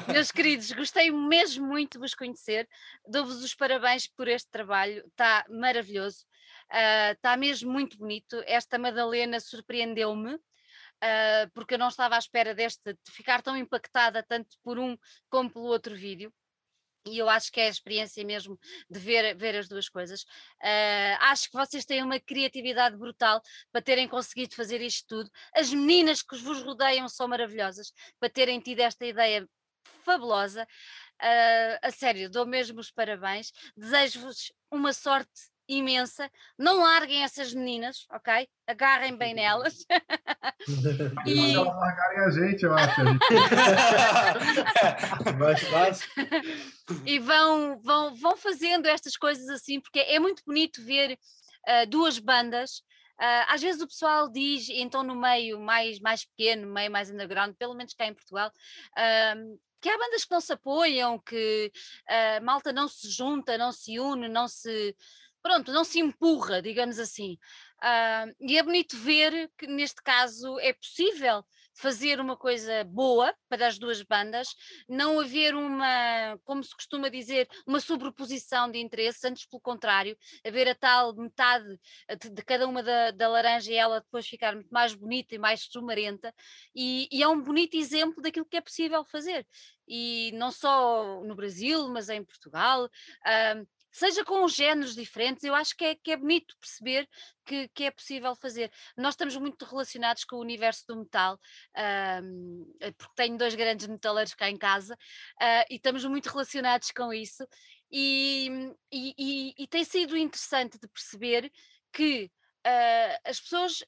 Meus queridos, gostei mesmo muito de vos conhecer. Dou-vos os parabéns por este trabalho, está maravilhoso, está ah, uh, mesmo muito bonito. Esta Madalena surpreendeu-me. Uh, porque eu não estava à espera deste, de ficar tão impactada tanto por um como pelo outro vídeo e eu acho que é a experiência mesmo de ver, ver as duas coisas. Uh, acho que vocês têm uma criatividade brutal para terem conseguido fazer isto tudo. As meninas que vos rodeiam são maravilhosas para terem tido esta ideia fabulosa. Uh, a sério, dou mesmo os parabéns. Desejo-vos uma sorte imensa. Não larguem essas meninas, ok? Agarrem bem nelas. e elas largarem a gente, eu acho. Mais fácil. E vão, vão, vão fazendo estas coisas assim, porque é muito bonito ver uh, duas bandas. Uh, às vezes o pessoal diz, então no meio mais, mais pequeno, meio mais underground, pelo menos cá em Portugal, uh, que há bandas que não se apoiam, que a malta não se junta, não se une, não se pronto, não se empurra, digamos assim. Uh, e é bonito ver que neste caso é possível fazer uma coisa boa para as duas bandas, não haver uma, como se costuma dizer, uma sobreposição de interesses, antes pelo contrário, haver a tal metade de, de cada uma da, da, laranja e ela depois ficar muito mais bonita e mais sumarenta, e, e, é um bonito exemplo daquilo que é possível fazer. E não só no Brasil, mas em Portugal. Uh, seja com géneros diferentes, eu acho que é, que é bonito perceber que, que é possível fazer. Nós estamos muito relacionados com o universo do metal, um, porque tenho dois grandes metaleiros cá em casa, uh, e estamos muito relacionados com isso, e, e, e, e tem sido interessante de perceber que uh, as pessoas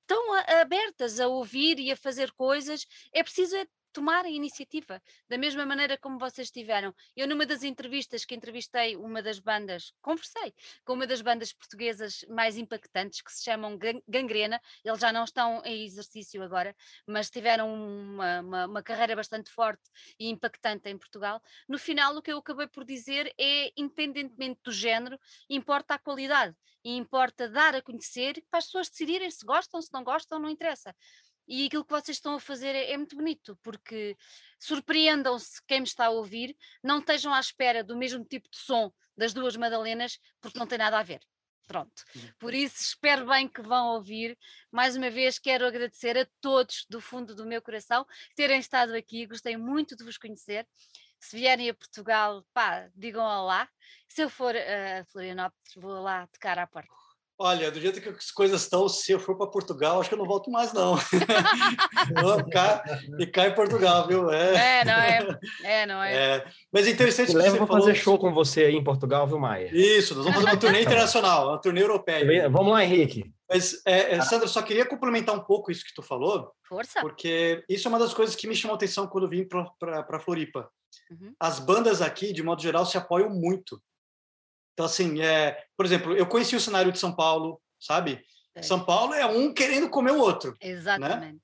estão abertas a ouvir e a fazer coisas, é preciso é tomar a iniciativa, da mesma maneira como vocês tiveram. Eu, numa das entrevistas que entrevistei uma das bandas, conversei com uma das bandas portuguesas mais impactantes, que se chamam Gangrena, eles já não estão em exercício agora, mas tiveram uma, uma, uma carreira bastante forte e impactante em Portugal. No final, o que eu acabei por dizer é, independentemente do género, importa a qualidade e importa dar a conhecer para as pessoas decidirem se gostam, se não gostam, não interessa. E aquilo que vocês estão a fazer é, é muito bonito, porque surpreendam-se quem me está a ouvir, não estejam à espera do mesmo tipo de som das duas Madalenas, porque não tem nada a ver. Pronto. Por isso, espero bem que vão ouvir. Mais uma vez, quero agradecer a todos do fundo do meu coração terem estado aqui. Gostei muito de vos conhecer. Se vierem a Portugal, pá, digam olá. Se eu for a Florianópolis, vou lá tocar à porta. Olha, do jeito que as coisas estão, se eu for para Portugal, acho que eu não volto mais, não. Vou ficar, ficar em Portugal, viu? É, é não é? É, não é? é. Mas é interessante que você falou... fazer show com você aí em Portugal, viu, Maia? Isso, nós vamos fazer uma turnê internacional, uma turnê europeia. Vamos lá, Henrique. Mas, é, é, Sandra, só queria complementar um pouco isso que tu falou. Força. Porque isso é uma das coisas que me chamou a atenção quando vim para Floripa. Uhum. As bandas aqui, de modo geral, se apoiam muito. Então, assim, é, por exemplo, eu conheci o cenário de São Paulo, sabe? É. São Paulo é um querendo comer o outro. Né? Exatamente. Né?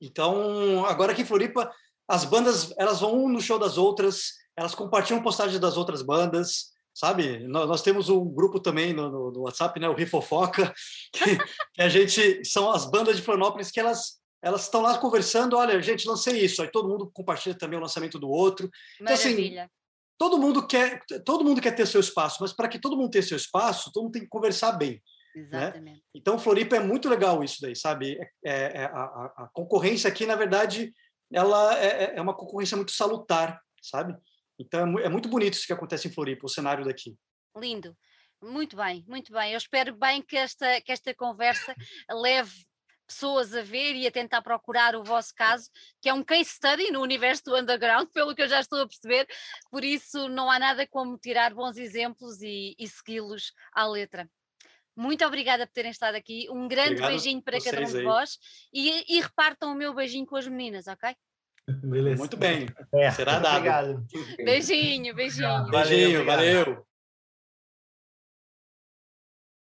Então, agora aqui em Floripa, as bandas elas vão no show das outras, elas compartilham postagens das outras bandas, sabe? Nós, nós temos um grupo também no, no, no WhatsApp, né? O Rifofoca, que, que, a gente são as bandas de Florianópolis que elas elas estão lá conversando, olha, gente, lancei isso, aí todo mundo compartilha também o lançamento do outro. Maravilha. Então, assim, todo mundo quer todo mundo quer ter seu espaço, mas para que todo mundo tenha seu espaço, todo mundo tem que conversar bem. Né? Exatamente. Né? Então, Floripa é muito legal isso daí, sabe? É, é, é a, a, concorrência aqui, na verdade, ela é, é, é, uma concorrência muito salutar, sabe? Então, é, é muito bonito isso que acontece em Floripa, o cenário daqui. Lindo. Muito bem, muito bem. Eu espero bem que esta, que esta conversa leve pessoas a ver e a tentar procurar o vosso caso, que é um case study no universo do underground, pelo que eu já estou a perceber, por isso não há nada como tirar bons exemplos e, e segui-los à letra. Muito obrigada por terem estado aqui. Um grande Obrigado beijinho para cada um de vós e, e, repartam o meu beijinho com as meninas, ok? Beleza. Muito bem. É, Será dado. Obrigado. Beijinho, beijinho. Beijinho, valeu. valeu.